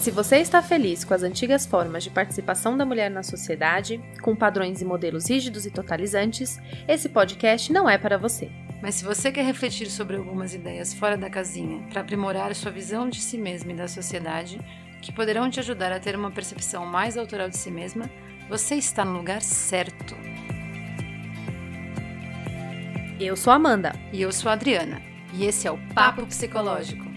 Se você está feliz com as antigas formas de participação da mulher na sociedade, com padrões e modelos rígidos e totalizantes, esse podcast não é para você. Mas se você quer refletir sobre algumas ideias fora da casinha para aprimorar sua visão de si mesma e da sociedade, que poderão te ajudar a ter uma percepção mais autoral de si mesma, você está no lugar certo. Eu sou Amanda. E eu sou Adriana. E esse é o Papo Psicológico.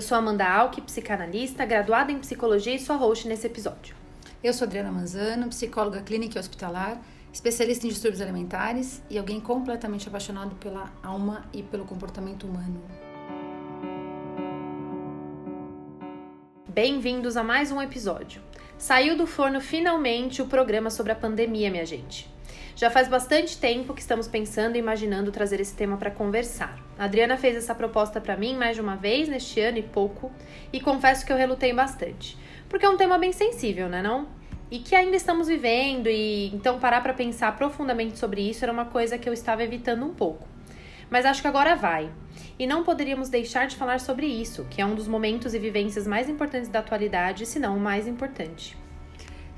Eu sou Amanda Alck, psicanalista, graduada em psicologia e sua host nesse episódio. Eu sou Adriana Manzano, psicóloga clínica e hospitalar, especialista em distúrbios alimentares e alguém completamente apaixonado pela alma e pelo comportamento humano. Bem-vindos a mais um episódio. Saiu do forno finalmente o programa sobre a pandemia, minha gente. Já faz bastante tempo que estamos pensando e imaginando trazer esse tema para conversar. A Adriana fez essa proposta para mim mais de uma vez neste ano e pouco, e confesso que eu relutei bastante, porque é um tema bem sensível, né, não? E que ainda estamos vivendo e então parar para pensar profundamente sobre isso era uma coisa que eu estava evitando um pouco. Mas acho que agora vai. E não poderíamos deixar de falar sobre isso, que é um dos momentos e vivências mais importantes da atualidade, se não o mais importante.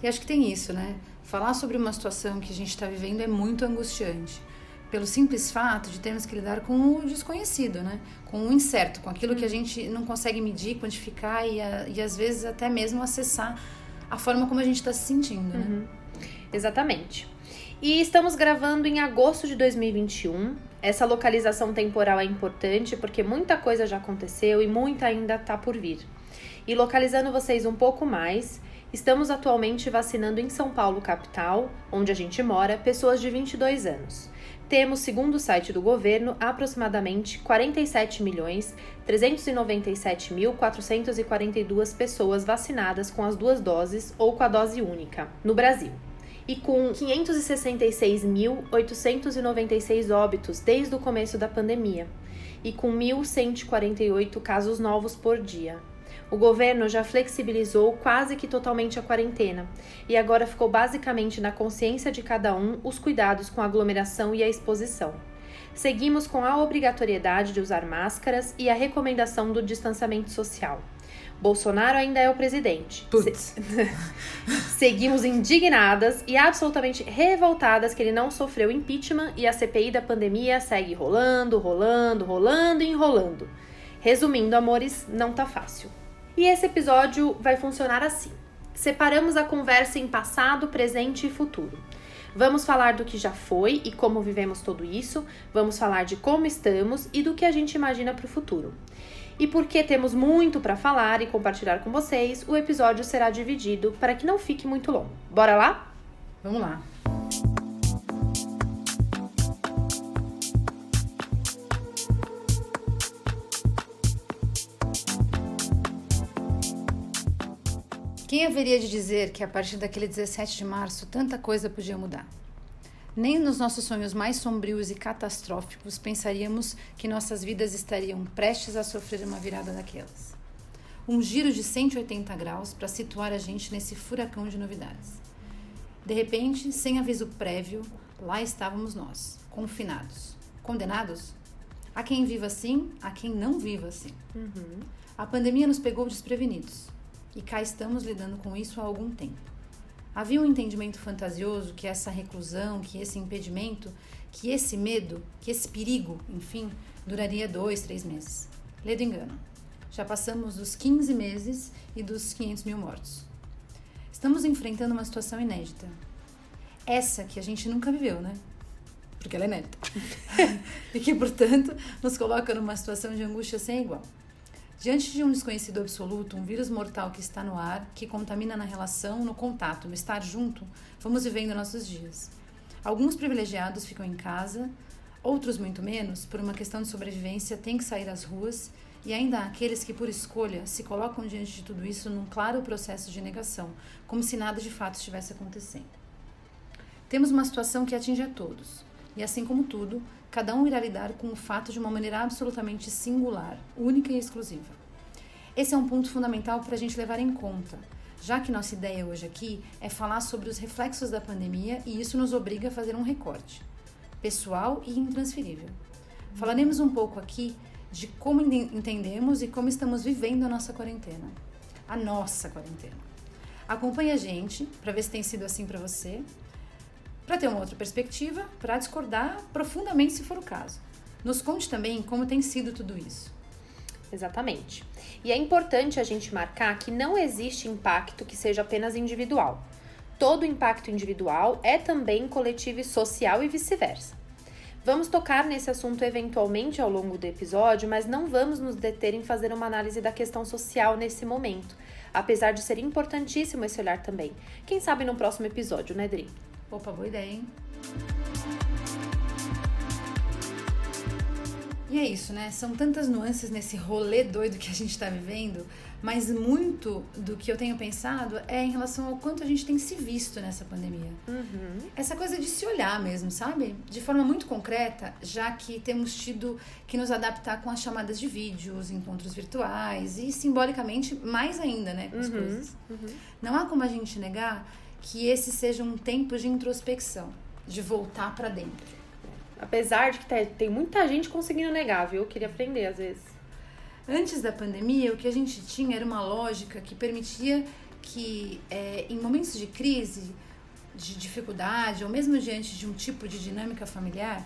E acho que tem isso, né? Falar sobre uma situação que a gente está vivendo é muito angustiante. Pelo simples fato de termos que lidar com o desconhecido, né? Com o incerto, com aquilo que a gente não consegue medir, quantificar e, a, e às vezes até mesmo acessar a forma como a gente está se sentindo, né? Uhum. Exatamente. E estamos gravando em agosto de 2021. Essa localização temporal é importante porque muita coisa já aconteceu e muita ainda está por vir. E localizando vocês um pouco mais, Estamos atualmente vacinando em São Paulo, capital, onde a gente mora, pessoas de 22 anos. Temos, segundo o site do governo, aproximadamente 47 milhões 397 mil 442 pessoas vacinadas com as duas doses ou com a dose única no Brasil. E com 566.896 óbitos desde o começo da pandemia, e com 1.148 casos novos por dia, o governo já flexibilizou quase que totalmente a quarentena e agora ficou basicamente na consciência de cada um os cuidados com a aglomeração e a exposição. Seguimos com a obrigatoriedade de usar máscaras e a recomendação do distanciamento social. Bolsonaro ainda é o presidente. Putz. Seguimos indignadas e absolutamente revoltadas que ele não sofreu impeachment e a CPI da pandemia segue rolando, rolando, rolando e enrolando. Resumindo, amores, não tá fácil. E esse episódio vai funcionar assim: separamos a conversa em passado, presente e futuro. Vamos falar do que já foi e como vivemos tudo isso, vamos falar de como estamos e do que a gente imagina para o futuro. E porque temos muito para falar e compartilhar com vocês, o episódio será dividido para que não fique muito longo. Bora lá? Vamos lá! Quem haveria de dizer que a partir daquele 17 de março tanta coisa podia mudar? Nem nos nossos sonhos mais sombrios e catastróficos pensaríamos que nossas vidas estariam prestes a sofrer uma virada daquelas. Um giro de 180 graus para situar a gente nesse furacão de novidades. De repente, sem aviso prévio, lá estávamos nós, confinados. Condenados? Há quem viva assim, há quem não viva assim. Uhum. A pandemia nos pegou desprevenidos e cá estamos lidando com isso há algum tempo. Havia um entendimento fantasioso que essa reclusão, que esse impedimento, que esse medo, que esse perigo, enfim, duraria dois, três meses. Ledo engano. Já passamos dos 15 meses e dos 500 mil mortos. Estamos enfrentando uma situação inédita. Essa que a gente nunca viveu, né? Porque ela é inédita. e que, portanto, nos coloca numa situação de angústia sem igual. Diante de um desconhecido absoluto, um vírus mortal que está no ar, que contamina na relação, no contato, no estar junto, vamos vivendo nossos dias. Alguns privilegiados ficam em casa, outros, muito menos, por uma questão de sobrevivência, têm que sair às ruas, e ainda há aqueles que, por escolha, se colocam diante de tudo isso num claro processo de negação, como se nada de fato estivesse acontecendo. Temos uma situação que atinge a todos, E assim como tudo, cada um irá lidar com o fato de uma maneira absolutamente singular, única e exclusiva. Esse é um ponto fundamental para a gente levar em conta, já que nossa ideia hoje aqui é falar sobre os reflexos da pandemia e isso nos obriga a fazer um recorte pessoal e intransferível. Falaremos um pouco aqui de como entendemos e como estamos vivendo a nossa quarentena. A nossa quarentena. Acompanhe a gente para ver se tem sido assim para você, para ter uma outra perspectiva, para discordar profundamente se for o caso. Nos conte também como tem sido tudo isso. Exatamente. E é importante a gente marcar que não existe impacto que seja apenas individual. Todo impacto individual é também coletivo e social e vice-versa. Vamos tocar nesse assunto eventualmente ao longo do episódio, mas não vamos nos deter em fazer uma análise da questão social nesse momento, apesar de ser importantíssimo esse olhar também. Quem sabe no próximo episódio, né, Dri? Opa, boa ideia, hein? E é isso, né? São tantas nuances nesse rolê doido que a gente está vivendo, mas muito do que eu tenho pensado é em relação ao quanto a gente tem se visto nessa pandemia. Uhum. Essa coisa de se olhar mesmo, sabe? De forma muito concreta, já que temos tido que nos adaptar com as chamadas de vídeo, os encontros virtuais e simbolicamente mais ainda, né? Com as uhum. coisas. Uhum. Não há como a gente negar que esse seja um tempo de introspecção, de voltar para dentro Apesar de que tem muita gente conseguindo negar, viu? Eu queria aprender às vezes. Antes da pandemia, o que a gente tinha era uma lógica que permitia que, é, em momentos de crise, de dificuldade, ou mesmo diante de um tipo de dinâmica familiar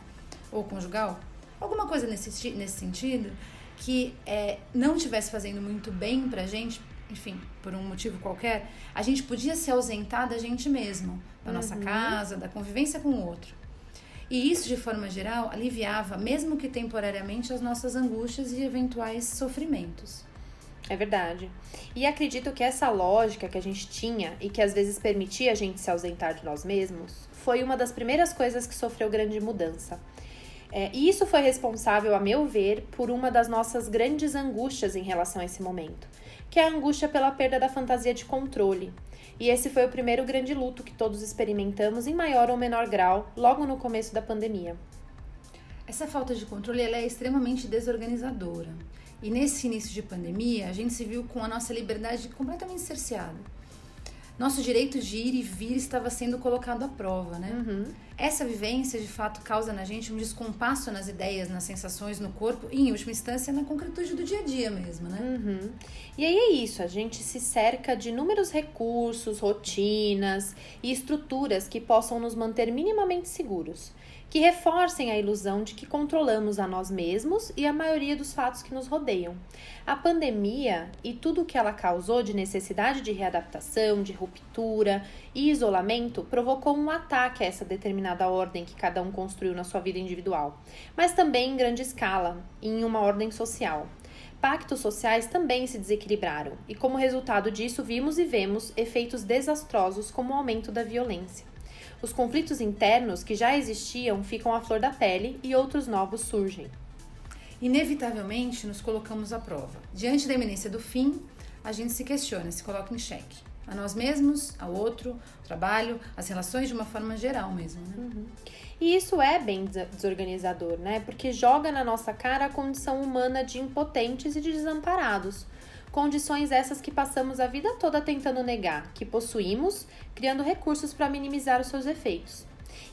ou conjugal, alguma coisa nesse, nesse sentido, que é, não estivesse fazendo muito bem pra gente, enfim, por um motivo qualquer, a gente podia se ausentar da gente mesmo, da uhum. nossa casa, da convivência com o outro. E isso, de forma geral, aliviava, mesmo que temporariamente, as nossas angústias e eventuais sofrimentos. É verdade. E acredito que essa lógica que a gente tinha e que às vezes permitia a gente se ausentar de nós mesmos foi uma das primeiras coisas que sofreu grande mudança. É, e isso foi responsável, a meu ver, por uma das nossas grandes angústias em relação a esse momento, que é a angústia pela perda da fantasia de controle, e esse foi o primeiro grande luto que todos experimentamos em maior ou menor grau logo no começo da pandemia. Essa falta de controle é extremamente desorganizadora. E nesse início de pandemia, a gente se viu com a nossa liberdade completamente cerceada. Nosso direito de ir e vir estava sendo colocado à prova, né? Uhum. Essa vivência, de fato, causa na gente um descompasso nas ideias, nas sensações, no corpo e, em última instância, na concretude do dia a dia mesmo, né? Uhum. E aí é isso, a gente se cerca de inúmeros recursos, rotinas e estruturas que possam nos manter minimamente seguros que reforcem a ilusão de que controlamos a nós mesmos e a maioria dos fatos que nos rodeiam. A pandemia e tudo o que ela causou de necessidade de readaptação, de ruptura e isolamento provocou um ataque a essa determinada ordem que cada um construiu na sua vida individual, mas também em grande escala, em uma ordem social pactos sociais também se desequilibraram, e como resultado disso, vimos e vemos efeitos desastrosos como o aumento da violência. Os conflitos internos que já existiam ficam à flor da pele e outros novos surgem. Inevitavelmente nos colocamos à prova. Diante da iminência do fim, a gente se questiona, se coloca em xeque. A nós mesmos, ao outro, o trabalho, as relações de uma forma geral mesmo. Né? Uhum. E isso é bem desorganizador, né? Porque joga na nossa cara a condição humana de impotentes e de desamparados Condições essas que passamos a vida toda tentando negar, que possuímos, criando recursos para minimizar os seus efeitos.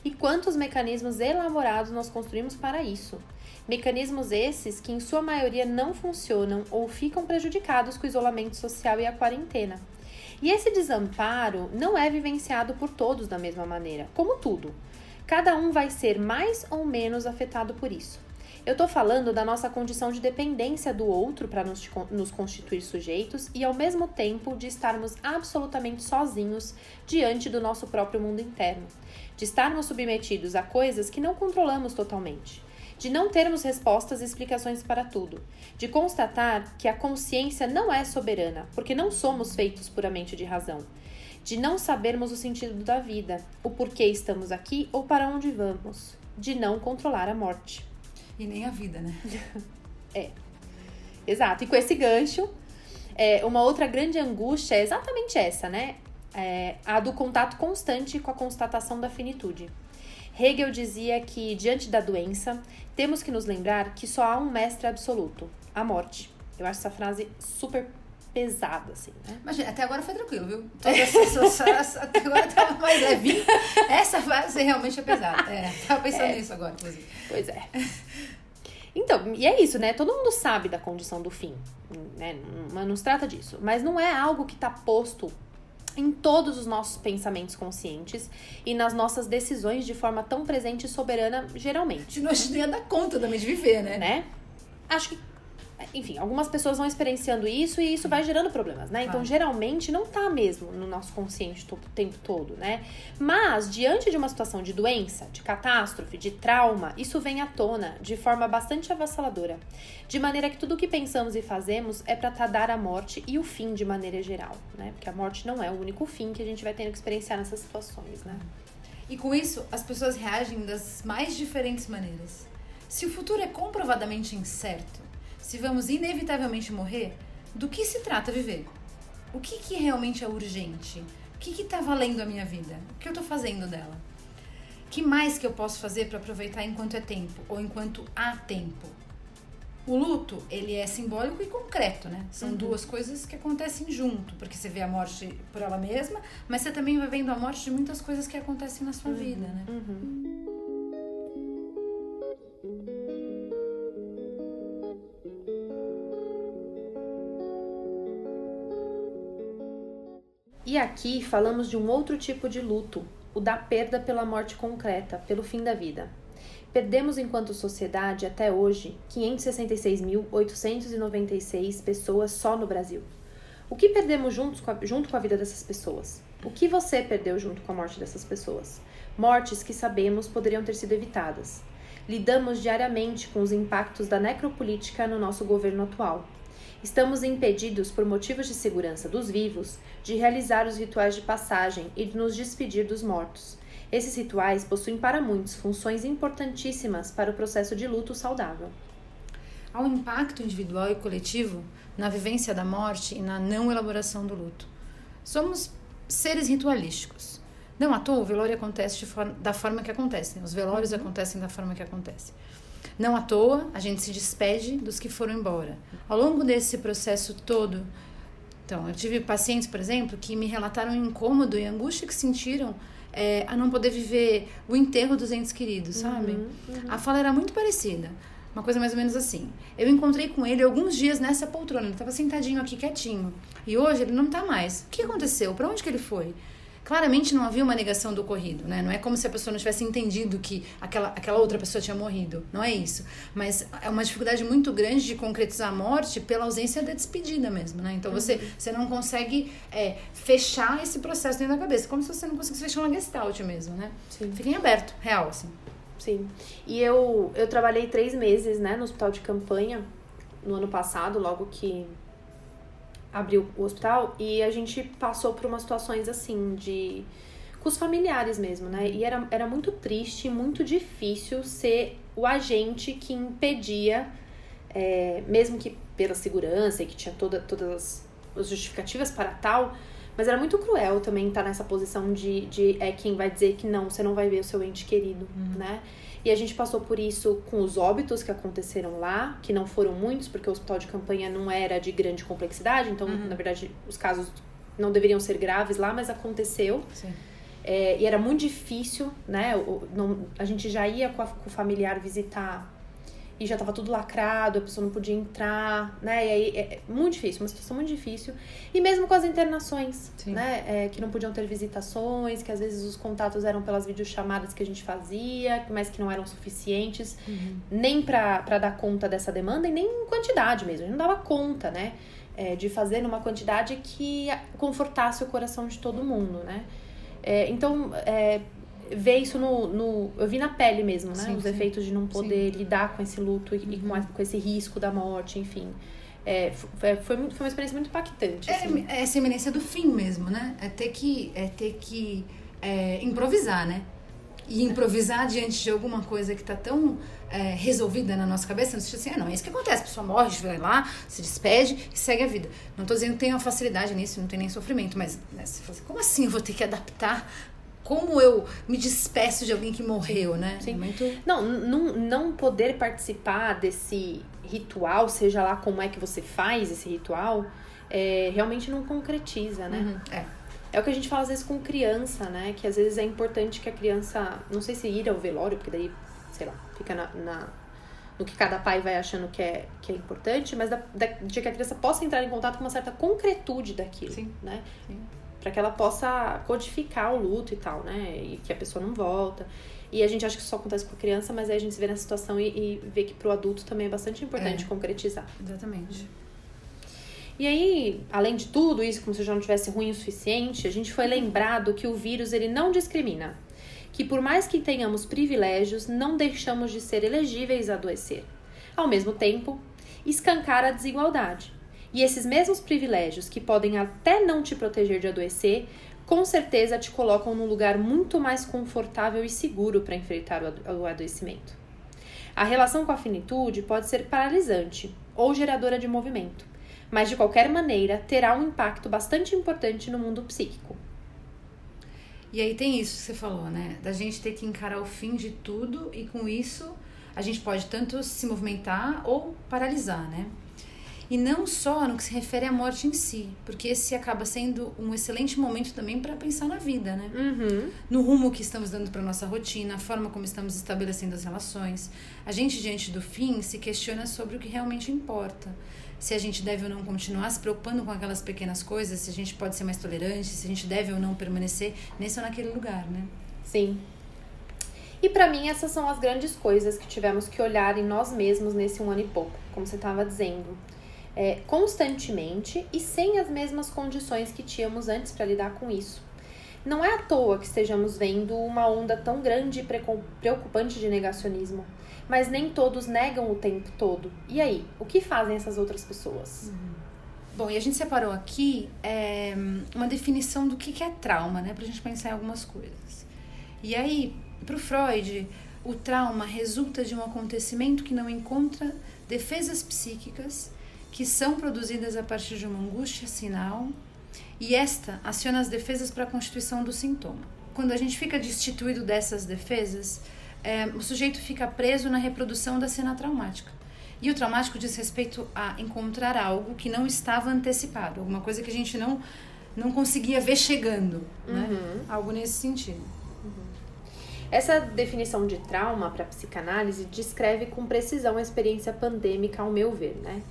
E quantos mecanismos elaborados nós construímos para isso? Mecanismos esses que, em sua maioria, não funcionam ou ficam prejudicados com o isolamento social e a quarentena. E esse desamparo não é vivenciado por todos da mesma maneira, como tudo. Cada um vai ser mais ou menos afetado por isso. Eu tô falando da nossa condição de dependência do outro para nos, nos constituir sujeitos e ao mesmo tempo de estarmos absolutamente sozinhos diante do nosso próprio mundo interno, de estarmos submetidos a coisas que não controlamos totalmente. De não termos respostas e explicações para tudo, de constatar que a consciência não é soberana, porque não somos feitos puramente de razão, de não sabermos o sentido da vida, o porquê estamos aqui ou para onde vamos, de não controlar a morte. E nem a vida, né? é. Exato. E com esse gancho, é, uma outra grande angústia é exatamente essa, né? É, a do contato constante com a constatação da finitude. Hegel dizia que, diante da doença, temos que nos lembrar que só há um mestre absoluto, a morte. Eu acho essa frase super pesada, assim, né? Mas até agora foi tranquilo, viu? Todas essas, até agora tava mais levinho. Essa frase realmente é pesada. É, tava pensando é. nisso agora, inclusive. Pois é. Então, e é isso, né? Todo mundo sabe da condição do fim, né? Mas não se trata disso. Mas não é algo que tá posto em todos os nossos pensamentos conscientes e nas nossas decisões de forma tão presente e soberana, geralmente. A gente não ia dar conta também de viver, né? Né? Acho que enfim, algumas pessoas vão experienciando isso e isso vai gerando problemas, né? Então, geralmente, não tá mesmo no nosso consciente o tempo todo, né? Mas, diante de uma situação de doença, de catástrofe, de trauma, isso vem à tona de forma bastante avassaladora. De maneira que tudo o que pensamos e fazemos é para dar a morte e o fim de maneira geral, né? Porque a morte não é o único fim que a gente vai tendo que experienciar nessas situações, né? E com isso, as pessoas reagem das mais diferentes maneiras. Se o futuro é comprovadamente incerto, se vamos inevitavelmente morrer, do que se trata viver? O que, que realmente é urgente? O que está valendo a minha vida? O que eu estou fazendo dela? que mais que eu posso fazer para aproveitar enquanto é tempo ou enquanto há tempo? O luto, ele é simbólico e concreto, né? São uhum. duas coisas que acontecem junto, porque você vê a morte por ela mesma, mas você também vai vendo a morte de muitas coisas que acontecem na sua uhum. vida, né? Uhum. E aqui falamos de um outro tipo de luto, o da perda pela morte concreta, pelo fim da vida. Perdemos enquanto sociedade até hoje 566.896 pessoas só no Brasil. O que perdemos juntos com a, junto com a vida dessas pessoas? O que você perdeu junto com a morte dessas pessoas? Mortes que sabemos poderiam ter sido evitadas. Lidamos diariamente com os impactos da necropolítica no nosso governo atual. Estamos impedidos, por motivos de segurança dos vivos, de realizar os rituais de passagem e de nos despedir dos mortos. Esses rituais possuem para muitos funções importantíssimas para o processo de luto saudável. Há um impacto individual e coletivo na vivência da morte e na não elaboração do luto. Somos seres ritualísticos. Não à toa, o velório acontece for da forma que acontece. Né? Os velórios uhum. acontecem da forma que acontece. Não à toa, a gente se despede dos que foram embora. Ao longo desse processo todo, então, eu tive pacientes, por exemplo, que me relataram o incômodo e a angústia que sentiram é, a não poder viver o enterro dos entes queridos, sabe? Uhum, uhum. A fala era muito parecida. Uma coisa mais ou menos assim. Eu encontrei com ele alguns dias nessa poltrona. Ele estava sentadinho aqui, quietinho. E hoje ele não está mais. O que aconteceu? Para onde que ele foi? Claramente não havia uma negação do ocorrido, né? Não é como se a pessoa não tivesse entendido que aquela, aquela outra pessoa tinha morrido. Não é isso. Mas é uma dificuldade muito grande de concretizar a morte pela ausência da despedida mesmo, né? Então você, uhum. você não consegue é, fechar esse processo dentro da cabeça. Como se você não conseguisse fechar uma gestalt mesmo, né? Sim. Fica em aberto, real, assim. Sim. E eu, eu trabalhei três meses, né, no hospital de campanha no ano passado, logo que abriu o hospital e a gente passou por umas situações assim de com os familiares mesmo, né? E era, era muito triste, muito difícil ser o agente que impedia, é, mesmo que pela segurança e que tinha toda, todas as justificativas para tal, mas era muito cruel também estar nessa posição de, de é quem vai dizer que não, você não vai ver o seu ente querido, uhum. né? E a gente passou por isso com os óbitos que aconteceram lá, que não foram muitos, porque o hospital de campanha não era de grande complexidade, então, uhum. na verdade, os casos não deveriam ser graves lá, mas aconteceu. É, e era muito difícil, né? O, não, a gente já ia com, a, com o familiar visitar e já tava tudo lacrado, a pessoa não podia entrar, né? E aí é muito difícil, uma situação muito difícil. E mesmo com as internações, Sim. né? É, que não podiam ter visitações, que às vezes os contatos eram pelas videochamadas que a gente fazia, mas que não eram suficientes, uhum. nem para dar conta dessa demanda e nem em quantidade mesmo. A gente não dava conta, né? É, de fazer numa quantidade que confortasse o coração de todo mundo, né? É, então, é, ver isso no, no, Eu vi na pele mesmo, né? Sim, Os sim. efeitos de não poder sim. lidar com esse luto e, uhum. e com, a, com esse risco da morte, enfim. É, foi, foi, muito, foi uma experiência muito impactante. É, assim. é essa iminência do fim mesmo, né? É ter que, é ter que é, improvisar, né? E improvisar diante de alguma coisa que está tão é, resolvida na nossa cabeça, sentido assim, ah, não, é isso que acontece, a pessoa morre, vai lá, se despede e segue a vida. Não estou dizendo que tem uma facilidade nisso, não tem nem sofrimento, mas né, você fala assim, como assim eu vou ter que adaptar como eu me despeço de alguém que morreu, né? Sim. Muito... Não, não, não poder participar desse ritual, seja lá como é que você faz esse ritual, é, realmente não concretiza, né? Uhum, é. É o que a gente fala às vezes com criança, né? Que às vezes é importante que a criança, não sei se ir ao velório, porque daí, sei lá, fica na, na no que cada pai vai achando que é, que é importante, mas da, da, de que a criança possa entrar em contato com uma certa concretude daquilo, Sim. né? Sim. Para que ela possa codificar o luto e tal, né? E que a pessoa não volta. E a gente acha que isso só acontece com a criança, mas aí a gente se vê nessa situação e, e vê que pro adulto também é bastante importante É. concretizar. Exatamente. E aí, além de tudo isso, como se já não tivesse ruim o suficiente, a gente foi lembrado que o vírus ele não discrimina. Que por mais que tenhamos privilégios, não deixamos de ser elegíveis a adoecer. Ao mesmo tempo, escancar a desigualdade. E esses mesmos privilégios, que podem até não te proteger de adoecer, com certeza te colocam num lugar muito mais confortável e seguro para enfrentar o ado- o adoecimento. A relação com a finitude pode ser paralisante ou geradora de movimento, mas de qualquer maneira terá um impacto bastante importante no mundo psíquico. E aí tem isso que você falou, né? Da gente ter que encarar o fim de tudo e com isso a gente pode tanto se movimentar ou paralisar, né? E não só no que se refere à morte em si, porque esse acaba sendo um excelente momento também para pensar na vida, né? Uhum. no rumo que estamos dando para nossa rotina, a forma como estamos estabelecendo as relações. A gente, diante do fim, se questiona sobre o que realmente importa. Se a gente deve ou não continuar se preocupando com aquelas pequenas coisas, se a gente pode ser mais tolerante, se a gente deve ou não permanecer nesse ou naquele lugar, né? Sim. E pra mim essas são as grandes coisas que tivemos que olhar em nós mesmos nesse um ano e pouco, como você estava dizendo. É, constantemente e sem as mesmas condições que tínhamos antes para lidar com isso. Não é à toa que estejamos vendo uma onda tão grande e preocupante de negacionismo, mas nem todos negam o tempo todo. E aí, o que fazem essas outras pessoas? Bom, e a gente separou aqui é, uma definição do que é trauma, né? Pra gente pensar em algumas coisas. E aí, pro Freud, o trauma resulta de um acontecimento que não encontra defesas psíquicas que são produzidas a partir de uma angústia sinal e esta aciona as defesas para a constituição do sintoma. Quando a gente fica destituído dessas defesas, é, o sujeito fica preso na reprodução da cena traumática. E o traumático diz respeito a encontrar algo que não estava antecipado, alguma coisa que a gente não, não conseguia ver chegando, né? Algo nesse sentido. Essa definição de trauma para psicanálise descreve com precisão a experiência pandêmica, ao meu ver, né?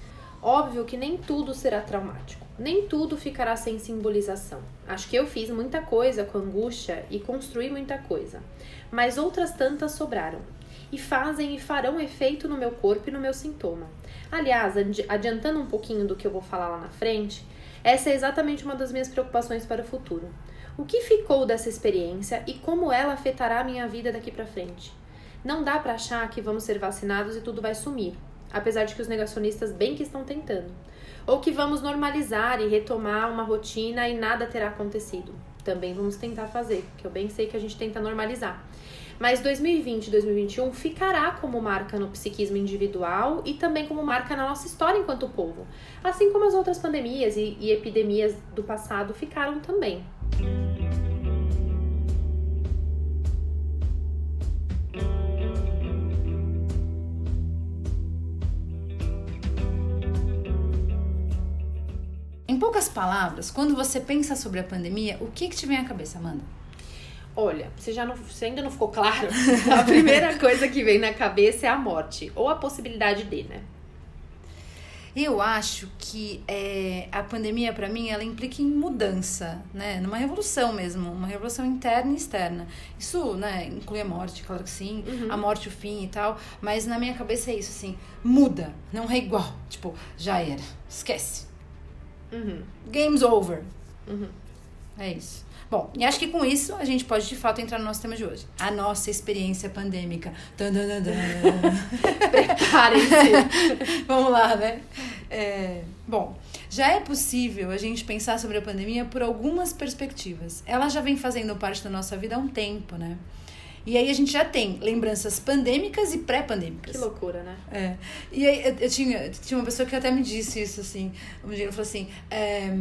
Óbvio que nem tudo será traumático, nem tudo ficará sem simbolização. Acho que eu fiz muita coisa com angústia e construí muita coisa, mas outras tantas sobraram e fazem e farão efeito no meu corpo e no meu sintoma. Aliás, adi- adiantando um pouquinho do que eu vou falar lá na frente, essa é exatamente uma das minhas preocupações para o futuro. O que ficou dessa experiência e como ela afetará a minha vida daqui para frente? Não dá para achar que vamos ser vacinados e tudo vai sumir, apesar de que os negacionistas bem que estão tentando. Ou que vamos normalizar e retomar uma rotina e nada terá acontecido. Também vamos tentar fazer, que eu bem sei que a gente tenta normalizar. Mas 2020 e 2021 ficará como marca no psiquismo individual e também como marca na nossa história enquanto povo. Assim como as outras pandemias e, e epidemias do passado ficaram também. Poucas palavras, quando você pensa sobre a pandemia, o que, que te vem à cabeça, Amanda? Olha, se, já não, se ainda não ficou claro, a primeira coisa que vem na cabeça é a morte, ou a possibilidade de, né? Eu acho que é, a pandemia, para mim, ela implica em mudança, né? Numa revolução mesmo, uma revolução interna e externa. Isso, né, inclui a morte, claro que sim, a morte, o fim e tal, mas na minha cabeça é isso, assim, muda, não é igual. Tipo, já era, esquece. Uhum. Game's over. Uhum. É isso. Bom, e acho que com isso a gente pode de fato entrar no nosso tema de hoje. A nossa experiência pandêmica. Preparem-se. Vamos lá, né? É, bom, já é possível a gente pensar sobre a pandemia por algumas perspectivas. Ela já vem fazendo parte da nossa vida há um tempo, né? E aí a gente já tem lembranças pandêmicas e pré-pandêmicas. que loucura, né? É. E aí eu, eu tinha, tinha uma pessoa que até me disse isso, assim. Um dia ele falou assim: é,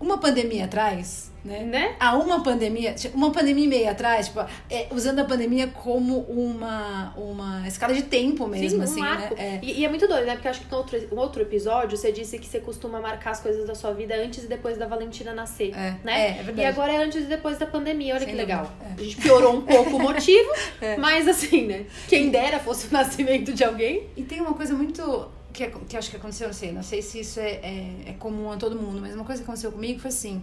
uma pandemia atrás, né? Né? Há uma pandemia, uma pandemia e meia atrás, tipo, é, usando a pandemia como uma, uma escala de tempo mesmo, Sim, um assim, marco. né? É. E, e é muito doido, né? Porque eu acho que em outro, um outro episódio você disse que você costuma marcar as coisas da sua vida antes e depois da Valentina nascer, É, né? é, é verdade. E agora é antes e depois da pandemia, olha Sem que legal. é. A gente piorou um pouco o motivo, É. mas assim, né? Quem dera fosse o nascimento de alguém. E tem uma coisa muito. Que, que acho que aconteceu, não sei, não sei se isso é, é, é comum a todo mundo, mas uma coisa que aconteceu comigo foi assim.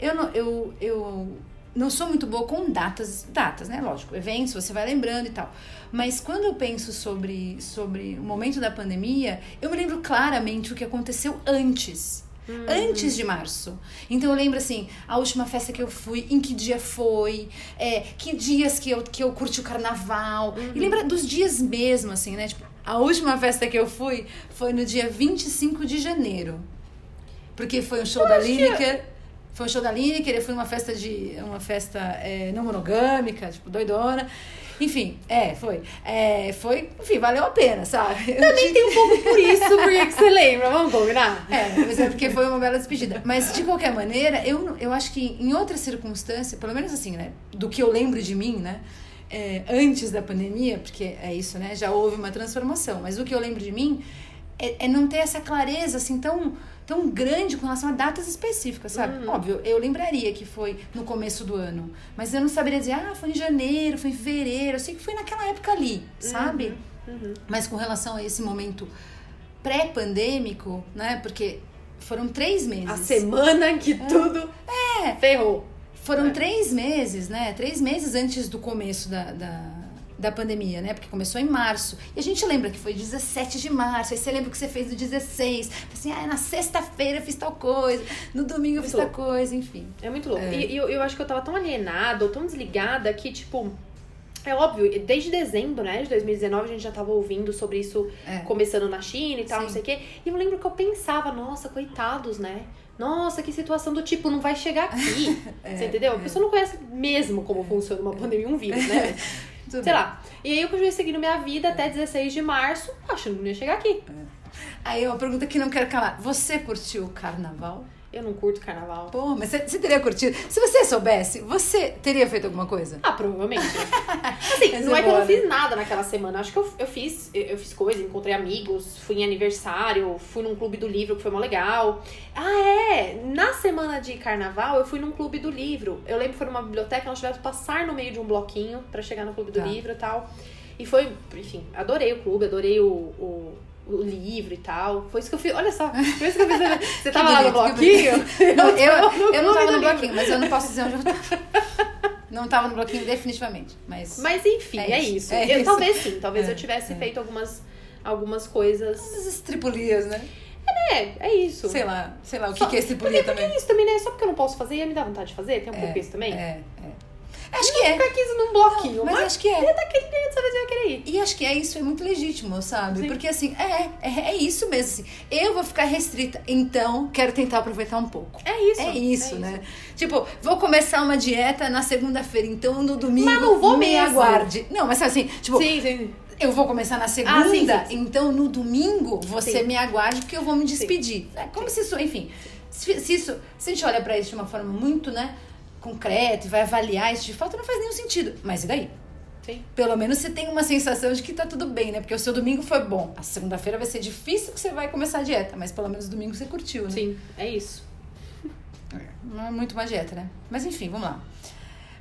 Eu não, eu, eu não sou muito boa com datas, datas, né? Lógico, eventos, você vai lembrando e tal. Mas quando eu penso sobre, sobre o momento da pandemia, eu me lembro claramente o que aconteceu antes. Antes de março. Então eu lembro assim, a última festa que eu fui, em que dia foi, é, que dias que eu, que eu curti o carnaval. E lembra dos dias mesmo, assim, né? Tipo, a última festa que eu fui foi no dia 25 de janeiro. Porque foi um show da Lineker. Foi um show da Lineker, e foi uma festa de. uma festa é, não monogâmica, tipo, doidona. Enfim, é, foi. É, foi, enfim, valeu a pena, sabe? Também tem um pouco por isso, porque que você lembra, vamos combinar? É, mas é porque foi uma bela despedida. Mas, de qualquer maneira, eu, eu acho que em outra circunstância, pelo menos assim, né? Do que eu lembro de mim, né? é, antes da pandemia, porque é isso, né? Já houve uma transformação. Mas o que eu lembro de mim é, é não ter essa clareza assim tão tão grande com relação a datas específicas, sabe? Óbvio, eu lembraria que foi no começo do ano, mas eu não saberia dizer, ah, foi em janeiro, foi em fevereiro, eu sei que foi naquela época ali, sabe? Mas com relação a esse momento pré-pandêmico, né? Porque foram três meses. A semana que tudo É. ferrou. Foram É. três meses, né? Três meses antes do começo da, da, da pandemia, né? Porque começou em março. E a gente lembra que foi 17 de março. Aí você lembra o que você fez no 16. Assim, ah, na sexta-feira eu fiz tal coisa. No domingo eu fiz tal Muito coisa, enfim. É muito louco. É. E, e eu, eu acho que eu tava tão alienada, ou tão desligada, que, tipo. É óbvio, desde dezembro, né, de 2019, a gente já tava ouvindo sobre isso É. começando na China e tal, Sim. não sei o quê. E eu lembro que eu pensava, nossa, coitados, né? Nossa, que situação do tipo, não vai chegar aqui. É, você entendeu? A é. pessoa não conhece mesmo como funciona uma pandemia, um vírus, né? Tudo Sei bem. lá. E aí eu continuei seguindo minha vida até 16 de março, achando que não ia chegar aqui. Aí uma pergunta que não quero calar. Você curtiu o carnaval? Eu não curto carnaval. Pô, mas você, teria curtido? Se você soubesse, você teria feito alguma coisa? Ah, provavelmente. Assim, Essa não é é que eu não fiz nada naquela semana. Acho que eu, eu fiz, eu, fiz coisa, encontrei amigos, fui em aniversário, fui num clube do livro que foi mó legal. Ah, é! Na semana de carnaval, eu fui num clube do livro. Eu lembro que foi numa biblioteca, nós tivemos que passar no meio de um bloquinho pra chegar no clube do Tá. livro e tal. E foi, enfim, adorei o clube, adorei o, o, o livro e tal. Foi isso que eu fiz. Olha só, foi isso que eu fiz. Você tava lá no bonito, que bloquinho? Não, eu, eu não tava no bloquinho, mas eu não posso dizer onde eu tava. Não tava no bloquinho definitivamente, mas... Mas enfim, É é, isso, é eu, isso. Talvez sim, talvez É, eu tivesse é. feito algumas, algumas coisas. Essas estripulias, né? É, é isso. Sei lá, sei lá, o que, Só- que é estripulia porque, também. porque é isso também, né? Só porque eu não posso fazer, ia me dar vontade de fazer? Tem um pouco isso também? É, é. Acho que é. Nunca quis num bloquinho, mas mas, acho que é. daquele jeito, você vai querer ir. E acho que é isso, é muito legítimo, sabe? Sim. Porque assim, é, é, é isso mesmo. Assim, eu vou ficar restrita, então quero tentar aproveitar um pouco. É isso. É isso, né? Tipo, vou começar uma dieta na segunda-feira, então no domingo Mas não vou me mesmo. aguarde. Não, mas assim, tipo, Sim, sim. eu vou começar na segunda, Ah, sim, sim, sim. então no domingo você me aguarde porque eu vou me despedir. É como se isso, enfim, se, se isso, se a gente olha pra isso de uma forma muito, né, concreta e vai avaliar isso de fato, não faz nenhum sentido. Mas e daí? Sim. Pelo menos você tem uma sensação de que tá tudo bem, né? Porque o seu domingo foi bom. A segunda-feira vai ser difícil que você vai começar a dieta, mas pelo menos domingo você curtiu, né? Sim, é isso. Não é muito uma dieta, né? Mas enfim, vamos lá.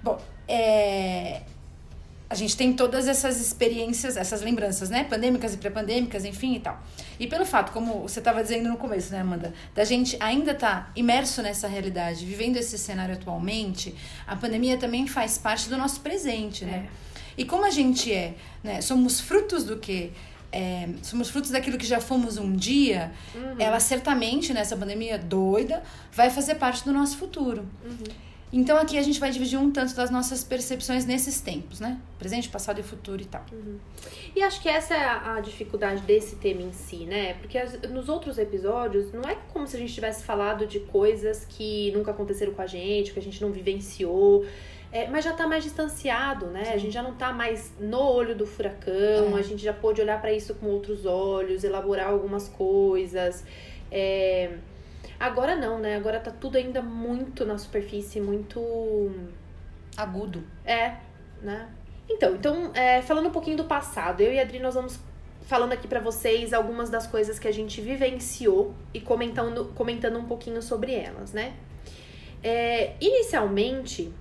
Bom, é... a gente tem todas essas experiências, essas lembranças, né? Pandêmicas e pré-pandêmicas, enfim e tal. E pelo fato, como você estava dizendo no começo, né, Amanda? Da gente ainda tá imerso nessa realidade, vivendo esse cenário atualmente, a pandemia também faz parte do nosso presente, né? E como a gente é, né? Somos frutos do que? É, somos frutos daquilo que já fomos um dia, ela certamente, nessa pandemia doida, vai fazer parte do nosso futuro. Então aqui a gente vai dividir um tanto das nossas percepções nesses tempos, né? Presente, passado e futuro e tal. E acho que essa é a, dificuldade desse tema em si, né? Porque as- nos outros episódios, não é como se a gente tivesse falado de coisas que nunca aconteceram com a gente, que a gente não vivenciou. É, mas já tá mais distanciado, né? A gente já não tá mais no olho do furacão, É. a gente já pôde olhar pra isso com outros olhos, elaborar algumas coisas. É, Agora não, né? Agora tá tudo ainda muito na superfície, muito. Agudo. É, né? Então, então é, falando um pouquinho do passado, eu e a Adri, nós vamos falando aqui para vocês algumas das coisas que a gente vivenciou e comentando, comentando um pouquinho sobre elas, né? É, inicialmente,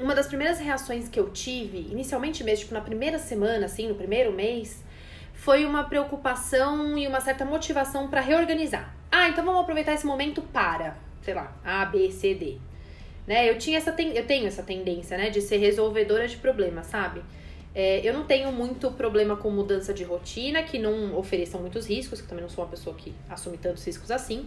uma das primeiras reações que eu tive, inicialmente mesmo, tipo, na primeira semana, assim, no primeiro mês, foi uma preocupação e uma certa motivação para reorganizar. Ah, então vamos aproveitar esse momento para, sei lá, A, B, C, D. Né? Eu tinha essa ten... eu tenho essa tendência, né, de ser resolvedora de problemas, sabe? É, eu não tenho muito problema com mudança de rotina, que não ofereçam muitos riscos, que também não sou uma pessoa que assume tantos riscos assim.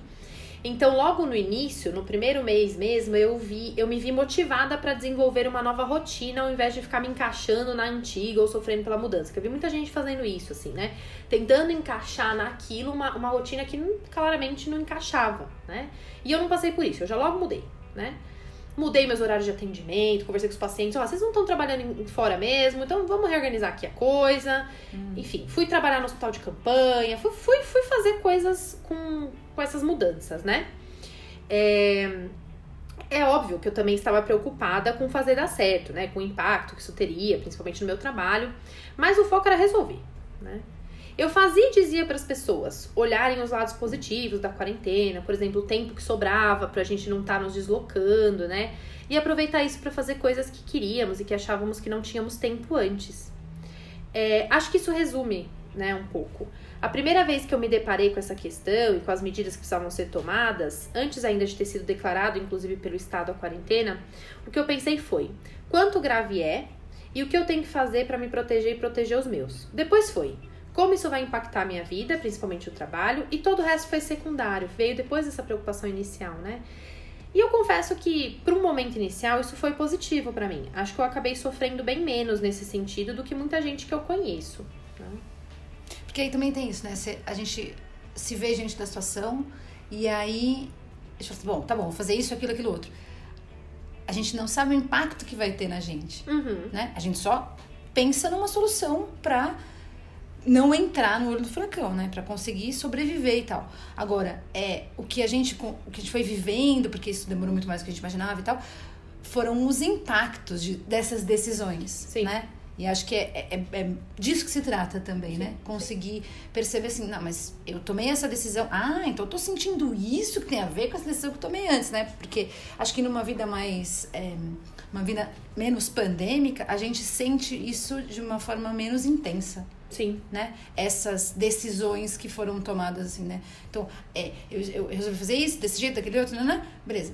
Então, logo no início, no primeiro mês mesmo, eu vi, eu me vi motivada para desenvolver uma nova rotina ao invés de ficar me encaixando na antiga ou sofrendo pela mudança. Que eu vi muita gente fazendo isso, assim, né? Tentando encaixar naquilo uma, uma rotina que claramente não encaixava, né? E eu não passei por isso, eu já logo mudei, né? Mudei meus horários de atendimento, conversei com os pacientes. Ó, oh, vocês não estão trabalhando fora mesmo, então vamos reorganizar aqui a coisa. Hum. Enfim, fui trabalhar no hospital de campanha, fui, fui, fui fazer coisas com, com essas mudanças, né? É, é óbvio que eu também estava preocupada com fazer dar certo, né? Com o impacto que isso teria, principalmente no meu trabalho. Mas o foco era resolver, né? Eu fazia e dizia para as pessoas olharem os lados positivos da quarentena, por exemplo, o tempo que sobrava para a gente não estar tá nos deslocando, né? E aproveitar isso para fazer coisas que queríamos e que achávamos que não tínhamos tempo antes. É, acho que isso resume, né, um pouco. A primeira vez que eu me deparei com essa questão e com as medidas que precisavam ser tomadas, antes ainda de ter sido declarado, inclusive pelo Estado, a quarentena, o que eu pensei foi: quanto grave é e o que eu tenho que fazer para me proteger e proteger os meus. Depois foi como isso vai impactar a minha vida, principalmente o trabalho, e todo o resto foi secundário, veio depois dessa preocupação inicial, né? E eu confesso que, para um momento inicial, isso foi positivo para mim. Acho que eu acabei sofrendo bem menos nesse sentido do que muita gente que eu conheço. Né? Porque aí também tem isso, né? a gente se vê gente da situação e aí. A gente fala assim, bom, tá bom, vou fazer isso, aquilo, aquilo outro. A gente não sabe o impacto que vai ter na gente. Uhum. Né? A gente só pensa numa solução para não entrar no olho do furacão, né, para conseguir sobreviver e tal. Agora, é o que a gente o que a gente foi vivendo, porque isso demorou muito mais do que a gente imaginava e tal, foram os impactos de, dessas decisões, Sim. né? E acho que é, é, é, disso que se trata também, Sim. né? Conseguir perceber assim, não, mas eu tomei essa decisão. Ah, então eu tô sentindo isso que tem a ver com essa decisão que eu tomei antes, né? Porque acho que numa vida mais. É, uma vida menos pandêmica, a gente sente isso de uma forma menos intensa. Sim. Né? Essas decisões que foram tomadas, assim, né? Então, é, eu, eu resolvi fazer isso, desse jeito, daquele outro, né? Beleza.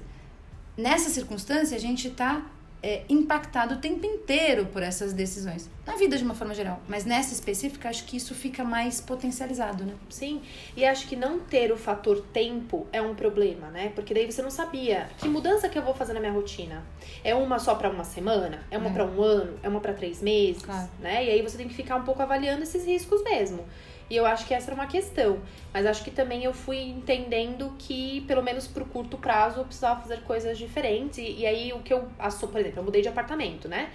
Nessa circunstância, a gente tá é, impactado o tempo inteiro por essas decisões. Na vida de uma forma geral. Mas nessa específica, acho que isso fica mais potencializado, né? Sim. E acho que não ter o fator tempo é um problema, né? Porque daí você não sabia que mudança que eu vou fazer na minha rotina. É uma só para uma semana? É uma é. para um ano? É uma para três meses? Claro. Né? E aí você tem que ficar um pouco avaliando esses riscos mesmo. E eu acho que essa era uma questão. Mas acho que também eu fui entendendo que, pelo menos pro curto prazo, eu precisava fazer coisas diferentes. E, e aí o que eu assumo, por exemplo, eu mudei de apartamento, né?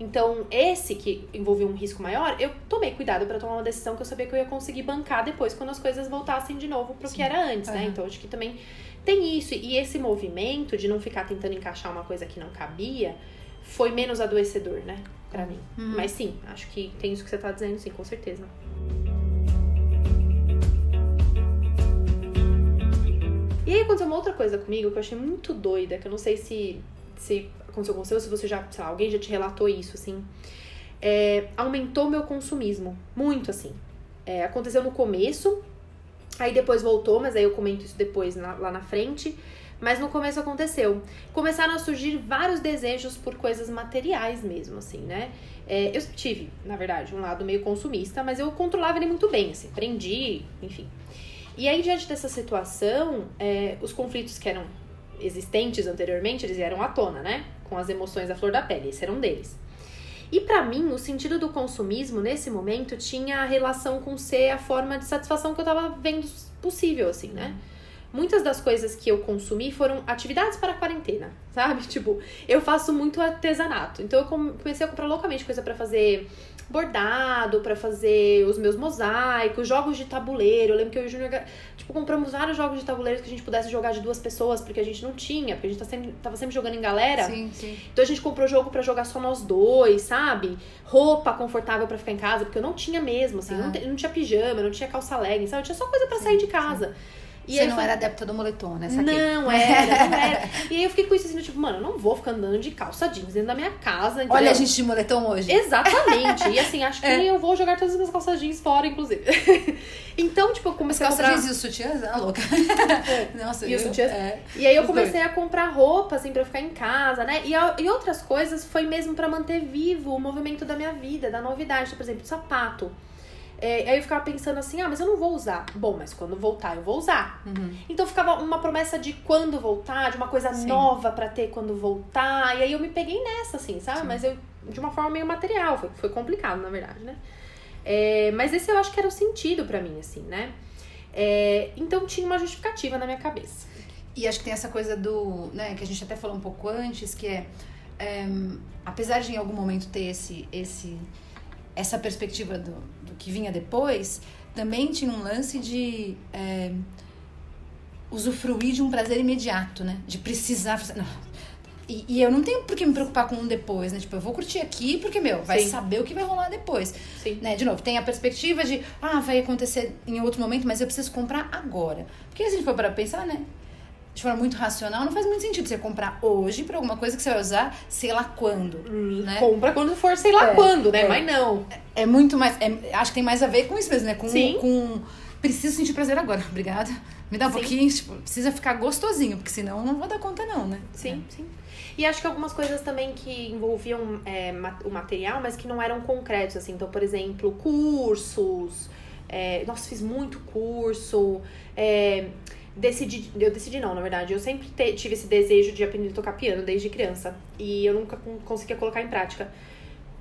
Então, esse que envolveu um risco maior, eu tomei cuidado para tomar uma decisão que eu sabia que eu ia conseguir bancar depois, quando as coisas voltassem de novo pro Sim. que era antes, uhum. né? Então, acho que também tem isso. E esse movimento de não ficar tentando encaixar uma coisa que não cabia foi menos adoecedor, né? Pra mim. Uhum. Mas sim, acho que tem isso que você tá dizendo, sim, com certeza. E aí aconteceu uma outra coisa comigo que eu achei muito doida, que eu não sei se, se aconteceu com você ou se você já, sei lá, alguém já te relatou isso, assim. É, aumentou meu consumismo. Muito, assim. É, aconteceu no começo, aí depois voltou, mas aí eu comento isso depois na, lá na frente. Mas no começo aconteceu. Começaram a surgir vários desejos por coisas materiais mesmo, assim, né? É, eu tive, na verdade, um lado meio consumista, mas eu controlava ele muito bem, assim, aprendi, enfim. E aí, diante dessa situação, é, os conflitos que eram existentes anteriormente, eles vieram à tona, né? Com as emoções à flor da pele, esse era um deles. E para mim, o sentido do consumismo nesse momento tinha a relação com ser a forma de satisfação que eu tava vendo possível, assim, né? muitas das coisas que eu consumi foram atividades para a quarentena, sabe? Tipo, eu faço muito artesanato. Então eu comecei a comprar loucamente coisa para fazer bordado, para fazer os meus mosaicos, jogos de tabuleiro. Eu lembro que eu e o Júnior, tipo, compramos vários jogos de tabuleiro que a gente pudesse jogar de duas pessoas, porque a gente não tinha, porque a gente tá sempre, tava sempre jogando em galera. Sim, sim. Então a gente comprou jogo para jogar só nós dois, sabe? Roupa confortável para ficar em casa, porque eu não tinha mesmo, assim, ah. não, não, tinha pijama, não tinha calça legging, sabe? Eu tinha só coisa para sair de casa. Sim. E Você não era adepta do moletom, né? Não era, não era. E aí eu fiquei com isso assim, tipo, mano, eu não vou ficar andando de calça jeans dentro da minha casa. Entendeu? Olha a gente de moletom hoje. Exatamente. E assim, acho que é. eu vou jogar todas as minhas calças jeans fora, inclusive. então, tipo, eu comecei As a comprar... jeans e os sutiãs? Ah, louca. É. Nossa, e os sutiãs? É. E aí eu comecei a comprar roupa, assim, pra ficar em casa, né? E, e outras coisas foi mesmo para manter vivo o movimento da minha vida, da novidade. Por exemplo, sapato. É, aí eu ficava pensando assim, ah, mas eu não vou usar. Bom, mas quando voltar, eu vou usar. Uhum. Então ficava uma promessa de quando voltar, de uma coisa Sim. nova para ter quando voltar. E aí eu me peguei nessa, assim, sabe? Sim. Mas eu, de uma forma meio material, foi, foi complicado, na verdade, né? É, mas esse eu acho que era o sentido para mim, assim, né? É, então tinha uma justificativa na minha cabeça. E acho que tem essa coisa do, né, que a gente até falou um pouco antes, que é, é apesar de em algum momento ter esse, esse essa perspectiva do, do que vinha depois, também tinha um lance de é, usufruir de um prazer imediato, né? De precisar. Não. E, e, eu não tenho por que me preocupar com um depois, né? Tipo, eu vou curtir aqui porque, meu, vai Sim. saber o que vai rolar depois. Sim. Né? De novo, tem a perspectiva de, ah, vai acontecer em outro momento, mas eu preciso comprar agora. Porque se a gente for para pensar, né? De forma muito racional, não faz muito sentido você comprar hoje pra alguma coisa que você vai usar sei lá quando. Hum, né? Compra quando for sei lá é, quando, né? É, Mas não. É, é muito mais. É, acho que tem mais a ver com isso mesmo, né? Com, Sim. com. Preciso sentir prazer agora. Obrigada. Me dá um sim. pouquinho, tipo, precisa ficar gostosinho, porque senão não vou dar conta, não, né? Sim, é. sim. E acho que algumas coisas também que envolviam é, o material, mas que não eram concretos, assim. Então, por exemplo, cursos. É, nossa, fiz muito curso. É, decidi, eu decidi não, na verdade. Eu sempre te, tive esse desejo de aprender a tocar piano desde criança. E eu nunca conseguia colocar em prática.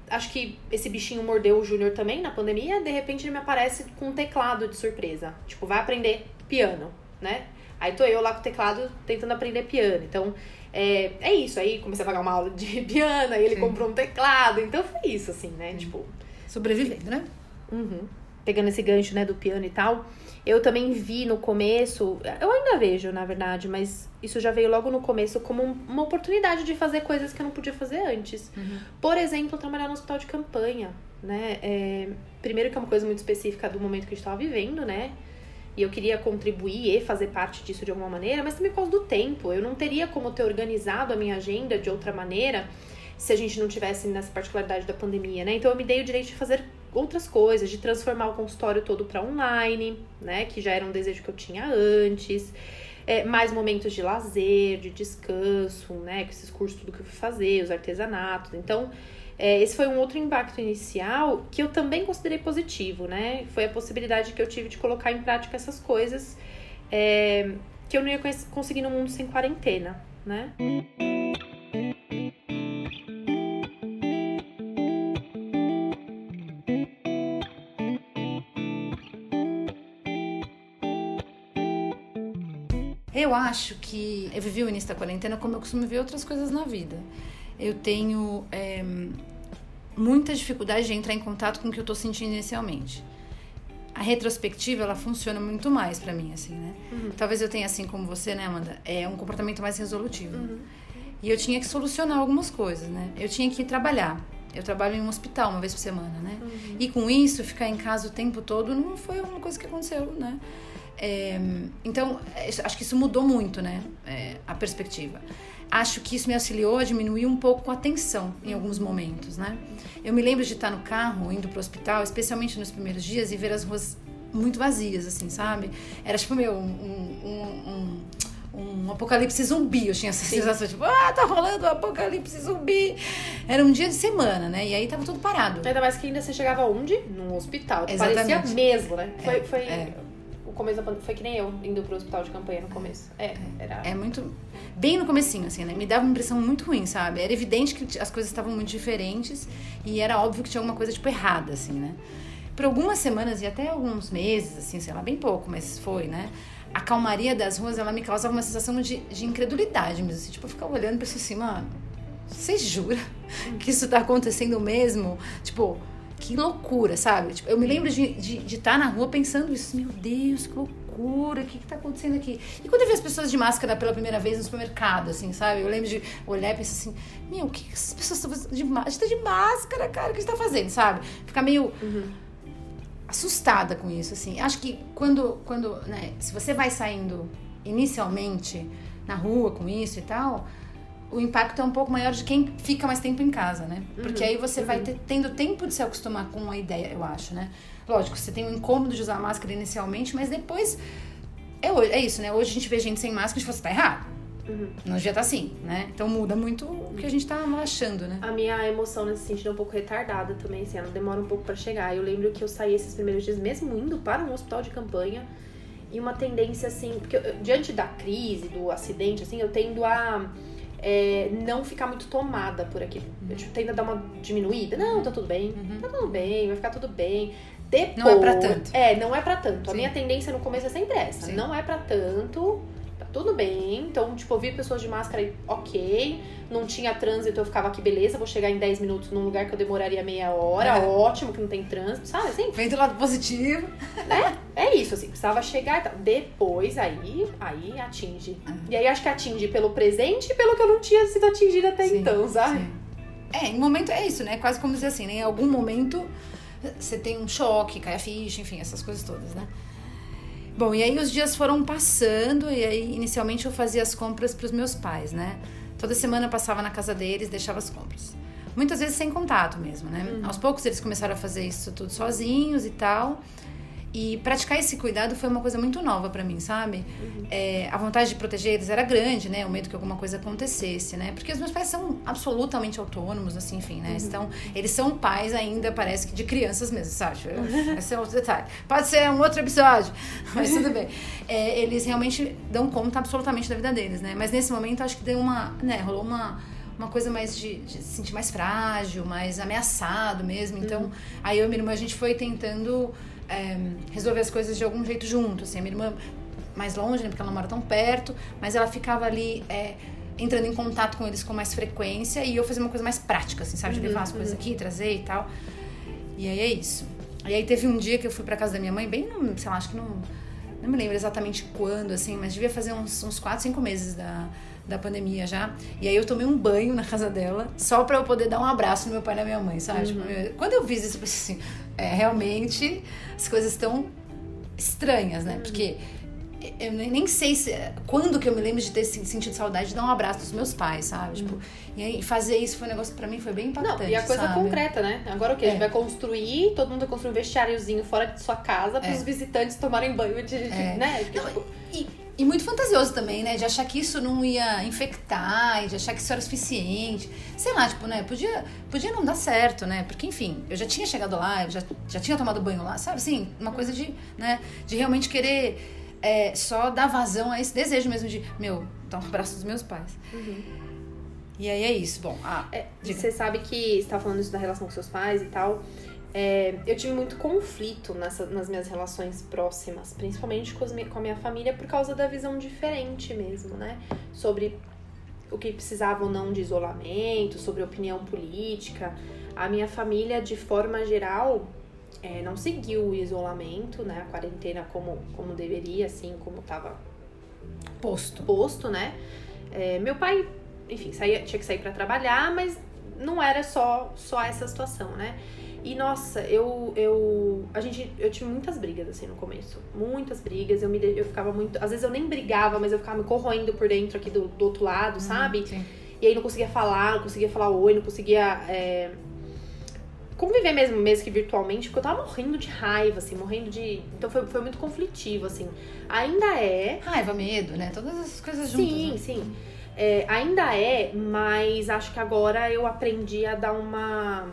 Acho que esse bichinho mordeu o Júnior também na pandemia. De repente ele me aparece com um teclado de surpresa. Tipo, vai aprender piano, né? Aí tô eu lá com o teclado tentando aprender piano. Então, é, é isso. Aí comecei a pagar uma aula de piano, aí ele Sim. comprou um teclado. Então foi isso, assim, né? Tipo. Sobrevivendo, né? Uhum. Pegando esse gancho, né, do piano e tal. Eu também vi no começo, eu ainda vejo, na verdade, mas isso já veio logo no começo como uma oportunidade de fazer coisas que eu não podia fazer antes. Uhum. Por exemplo, trabalhar no hospital de campanha, né? É, primeiro que é uma coisa muito específica do momento que a gente estava vivendo, né? E eu queria contribuir e fazer parte disso de alguma maneira, mas também por causa do tempo. Eu não teria como ter organizado a minha agenda de outra maneira se a gente não tivesse nessa particularidade da pandemia, né? Então eu me dei o direito de fazer outras coisas, de transformar o consultório todo para online, né? Que já era um desejo que eu tinha antes. É, mais momentos de lazer, de descanso, né? Com esses cursos, tudo que eu fui fazer, os artesanatos. Então, é, esse foi um outro impacto inicial que eu também considerei positivo, né? Foi a possibilidade que eu tive de colocar em prática essas coisas é, que eu não ia conseguir no mundo sem quarentena, né? Eu acho que eu vivi o início da quarentena como eu costumo ver outras coisas na vida. Eu tenho é, muita dificuldade de entrar em contato com o que eu tô sentindo inicialmente. A retrospectiva, ela funciona muito mais para mim, assim, né? Uhum. Talvez eu tenha, assim como você, né, Amanda? É um comportamento mais resolutivo. Uhum. E eu tinha que solucionar algumas coisas, né? Eu tinha que trabalhar. Eu trabalho em um hospital uma vez por semana, né? Uhum. E com isso, ficar em casa o tempo todo não foi uma coisa que aconteceu, né? É, então, acho que isso mudou muito, né? É, a perspectiva. Acho que isso me auxiliou a diminuir um pouco a tensão em alguns momentos, né? Eu me lembro de estar no carro, indo para o hospital, especialmente nos primeiros dias, e ver as ruas muito vazias, assim, sabe? Era tipo, meu, um, um, um, um apocalipse zumbi. Eu tinha essa Sim. sensação, tipo, ah, tá rolando um apocalipse zumbi. Era um dia de semana, né? E aí tava tudo parado. Ainda mais que ainda você chegava onde? Num hospital. Exatamente. Parecia mesmo, né? Foi, é, foi é começo da pandemia. Foi que nem eu indo pro hospital de campanha no começo. É, era. É muito. Bem no comecinho, assim, né? Me dava uma impressão muito ruim, sabe? Era evidente que as coisas estavam muito diferentes e era óbvio que tinha alguma coisa, tipo, errada, assim, né? Por algumas semanas e até alguns meses, assim, sei lá, bem pouco, mas foi, né? a calmaria das ruas, ela me causava uma sensação de, de incredulidade mesmo. Assim, tipo, eu ficava olhando pra isso assim, mano, você jura que isso tá acontecendo mesmo? Tipo, que loucura, sabe? Tipo, eu me lembro de estar de, de tá na rua pensando isso, meu Deus, que loucura, o que, que tá acontecendo aqui? E quando eu vi as pessoas de máscara pela primeira vez no supermercado, assim, sabe? Eu lembro de olhar e pensar assim, meu, o que, que essas pessoas estão fazendo de máscara? A gente tá de máscara, cara, o que a gente tá fazendo, sabe? Ficar meio. Uhum assustada com isso, assim. Acho que quando, quando né, se você vai saindo inicialmente na rua com isso e tal, o impacto é um pouco maior de quem fica mais tempo em casa, né? Porque uhum, aí você uhum. vai ter, tendo tempo de se acostumar com a ideia, eu acho, né? Lógico, você tem um incômodo de usar máscara inicialmente, mas depois. É, é isso, né? Hoje a gente vê gente sem máscara e você tá errado. Uhum. Não devia estar tá assim, né? Então muda muito o que a gente tá achando, né? A minha emoção nesse sentido é um pouco retardada também, assim, ela demora um pouco para chegar. Eu lembro que eu saí esses primeiros dias, mesmo indo para um hospital de campanha, e uma tendência assim, porque eu, diante da crise, do acidente, assim, eu tendo a é, não ficar muito tomada por aquilo. Eu tipo, tendo a dar uma diminuída. Não, tá tudo bem, uhum. tá tudo bem, vai ficar tudo bem. Depois, não é pra tanto. É, não é pra tanto. Sim. A minha tendência no começo é sempre essa. Sim. Não é pra tanto tudo bem. Então, tipo, eu vi pessoas de máscara e ok. Não tinha trânsito, eu ficava aqui, beleza, vou chegar em 10 minutos num lugar que eu demoraria meia hora, é. ótimo, que não tem trânsito, sabe? Assim, Vem do lado positivo. Né? É isso, assim, precisava chegar e tal. Depois, aí, aí atinge. Uhum. E aí acho que atinge pelo presente e pelo que eu não tinha sido atingida até sim, então, sabe? Sim. É, em momento é isso, né? Quase como dizer assim, né? Em algum momento você tem um choque, cai a ficha, enfim, essas coisas todas, né? Bom, e aí os dias foram passando e aí inicialmente eu fazia as compras para os meus pais, né? Toda semana eu passava na casa deles, deixava as compras. Muitas vezes sem contato mesmo, né? Uhum. Aos poucos eles começaram a fazer isso tudo sozinhos e tal. E praticar esse cuidado foi uma coisa muito nova para mim, sabe? Uhum. É, a vontade de proteger eles era grande, né? O medo que alguma coisa acontecesse, né? Porque os meus pais são absolutamente autônomos, assim, enfim, né? Uhum. Então, eles são pais ainda, parece que de crianças mesmo, sabe? Esse é outro detalhe. Pode ser um outro episódio, mas tudo bem. É, eles realmente dão conta absolutamente da vida deles, né? Mas nesse momento, acho que deu uma, né? Rolou uma uma coisa mais de, de, se sentir mais frágil, mais ameaçado mesmo. Então, uhum. aí eu e minha irmã, a gente foi tentando é, resolver as coisas de algum jeito junto. Assim, a minha irmã mais longe, né, porque ela não mora tão perto, mas ela ficava ali é, entrando em contato com eles com mais frequência e eu fazia uma coisa mais prática, assim, sabe? De levar as coisas uhum. aqui, trazer e tal. E aí é isso. E aí teve um dia que eu fui pra casa da minha mãe, bem, no, sei lá, acho que não, não me lembro exatamente quando, assim, mas devia fazer uns, uns 4, 5 meses da, da pandemia já. E aí eu tomei um banho na casa dela, só pra eu poder dar um abraço no meu pai e na minha mãe, sabe? Tipo, uhum. Tipo, quando eu fiz isso, eu pensei assim, é, realmente as coisas estão estranhas, né? Porque eu nem sei se, quando que eu me lembro de ter sentido saudade de dar um abraço dos meus pais, sabe? Tipo, hum. e aí fazer isso foi um negócio que pra mim foi bem impactante. Não, e a coisa sabe? concreta, né? Agora o que? É. A gente é. vai construir, todo mundo vai construir um vestiáriozinho fora de sua casa para os é. visitantes tomarem banho de. de é. né? Porque, Não, tipo... e, e muito fantasioso também, né? De achar que isso não ia infectar, de achar que isso era suficiente. Sei lá, tipo, né? Podia, podia não dar certo, né? Porque, enfim, eu já tinha chegado lá, eu já, já tinha tomado banho lá, sabe? Assim, uma coisa de, né? De realmente querer é, só dar vazão a esse desejo mesmo de, meu, dar um abraço dos meus pais. Uhum. E aí é isso. Bom, ah, é, você sabe que você tá falando isso da relação com seus pais e tal. É, eu tive muito conflito nessa, nas minhas relações próximas, principalmente com, com a minha família, por causa da visão diferente mesmo, né? Sobre o que precisava ou não de isolamento, sobre opinião política. A minha família, de forma geral, é, não seguiu o isolamento, né? A quarentena como, como deveria, assim, como estava posto. Posto, né? É, meu pai, enfim, saía, tinha que sair para trabalhar, mas não era só, só essa situação, né? E nossa, eu eu a gente eu tive muitas brigas assim no começo, muitas brigas. Eu me eu ficava muito, às vezes eu nem brigava, mas eu ficava me corroendo por dentro aqui do, do outro lado, uhum, sabe? Sim. E aí não conseguia falar, não conseguia falar oi, não conseguia é, conviver mesmo, mesmo que virtualmente, porque eu tava morrendo de raiva, assim, morrendo de. Então foi, foi muito conflitivo, assim. Ainda é. Raiva, medo, né? Todas essas coisas juntas. Sim, né? sim. É, ainda é, mas acho que agora eu aprendi a dar uma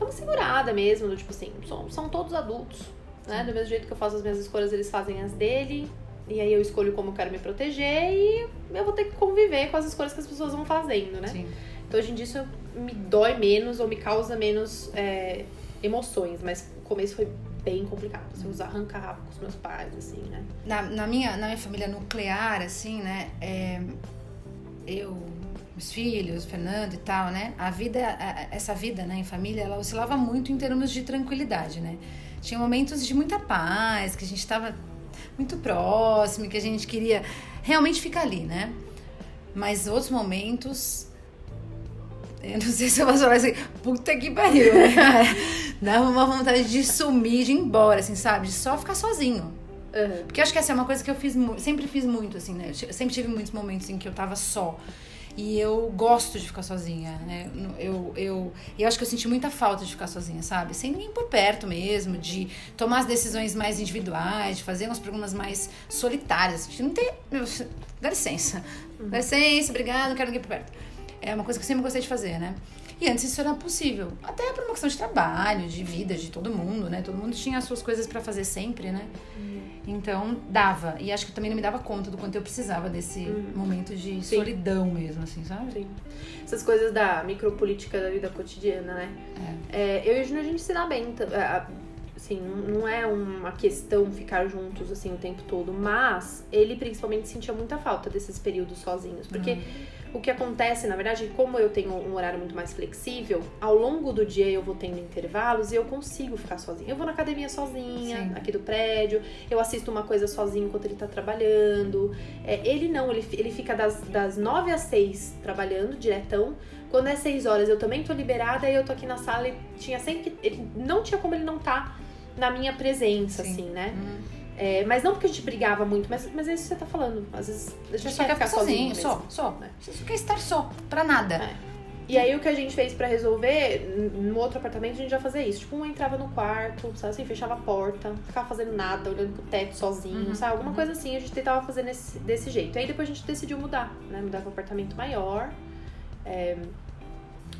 é uma segurada mesmo, do tipo assim, são, são todos adultos, né? Do mesmo jeito que eu faço as minhas escolhas, eles fazem as dele. E aí eu escolho como eu quero me proteger e eu vou ter que conviver com as escolhas que as pessoas vão fazendo, né? Sim. Então hoje em dia isso me dói menos ou me causa menos é, emoções, mas o começo foi bem complicado. Assim, os arranca-rabo com os meus pais, assim, né? Na, na, minha, na minha família nuclear, assim, né? É, eu, meus filhos, Fernando e tal, né? A vida, essa vida, né, em família, ela oscilava muito em termos de tranquilidade, né? Tinha momentos de muita paz, que a gente estava muito próximo, que a gente queria realmente ficar ali, né? Mas outros momentos eu não sei se eu posso falar assim, puta que pariu, né, cara? Dava uma vontade de sumir, de ir embora, assim, sabe? De só ficar sozinho. Uhum. Porque eu acho que essa é uma coisa que eu fiz, sempre fiz muito, assim, né? Eu sempre tive muitos momentos em que eu tava só. E eu gosto de ficar sozinha, né? Eu, eu, eu acho que eu senti muita falta de ficar sozinha, sabe? Sem ninguém por perto mesmo, de tomar as decisões mais individuais, de fazer uns programas mais solitários. De não ter. Dá licença. Uhum. Dá licença, obrigado, não quero ninguém por perto. É uma coisa que eu sempre gostei de fazer, né? E antes isso era possível. Até por uma questão de trabalho, de vida, de todo mundo, né? Todo mundo tinha as suas coisas para fazer sempre, né? Uhum. Então, dava. E acho que também não me dava conta do quanto eu precisava desse uhum. momento de Sim. solidão mesmo, assim, sabe? Sim. Essas coisas da micropolítica da vida cotidiana, né? É. É, eu e o Júnior, a gente se dá bem. Assim, não é uma questão ficar juntos, assim, o tempo todo. Mas ele, principalmente, sentia muita falta desses períodos sozinhos. Porque... Uhum o que acontece, na verdade, como eu tenho um horário muito mais flexível, ao longo do dia eu vou tendo intervalos e eu consigo ficar sozinha. Eu vou na academia sozinha, Sim. aqui do prédio, eu assisto uma coisa sozinho enquanto ele tá trabalhando. É, ele não, ele, ele fica das, das 9 às 6 trabalhando, diretão. Quando é 6 horas eu também tô liberada e eu tô aqui na sala e tinha sempre. Ele, não tinha como ele não tá na minha presença, Sim. assim, né? Hum. É, mas não porque a gente brigava muito, mas, mas é isso que você tá falando. Às vezes a gente só quer ficar sozinho, sozinho só, só. Né? Você só quer estar só, pra nada. É. E aí o que a gente fez para resolver, no outro apartamento a gente já fazia isso. Tipo, um entrava no quarto, sabe assim, fechava a porta, ficava fazendo nada, olhando pro teto sozinho, uhum, sabe? Alguma uhum. coisa assim, a gente tentava fazer nesse, desse jeito. Aí depois a gente decidiu mudar, né? Mudar pra um apartamento maior. É,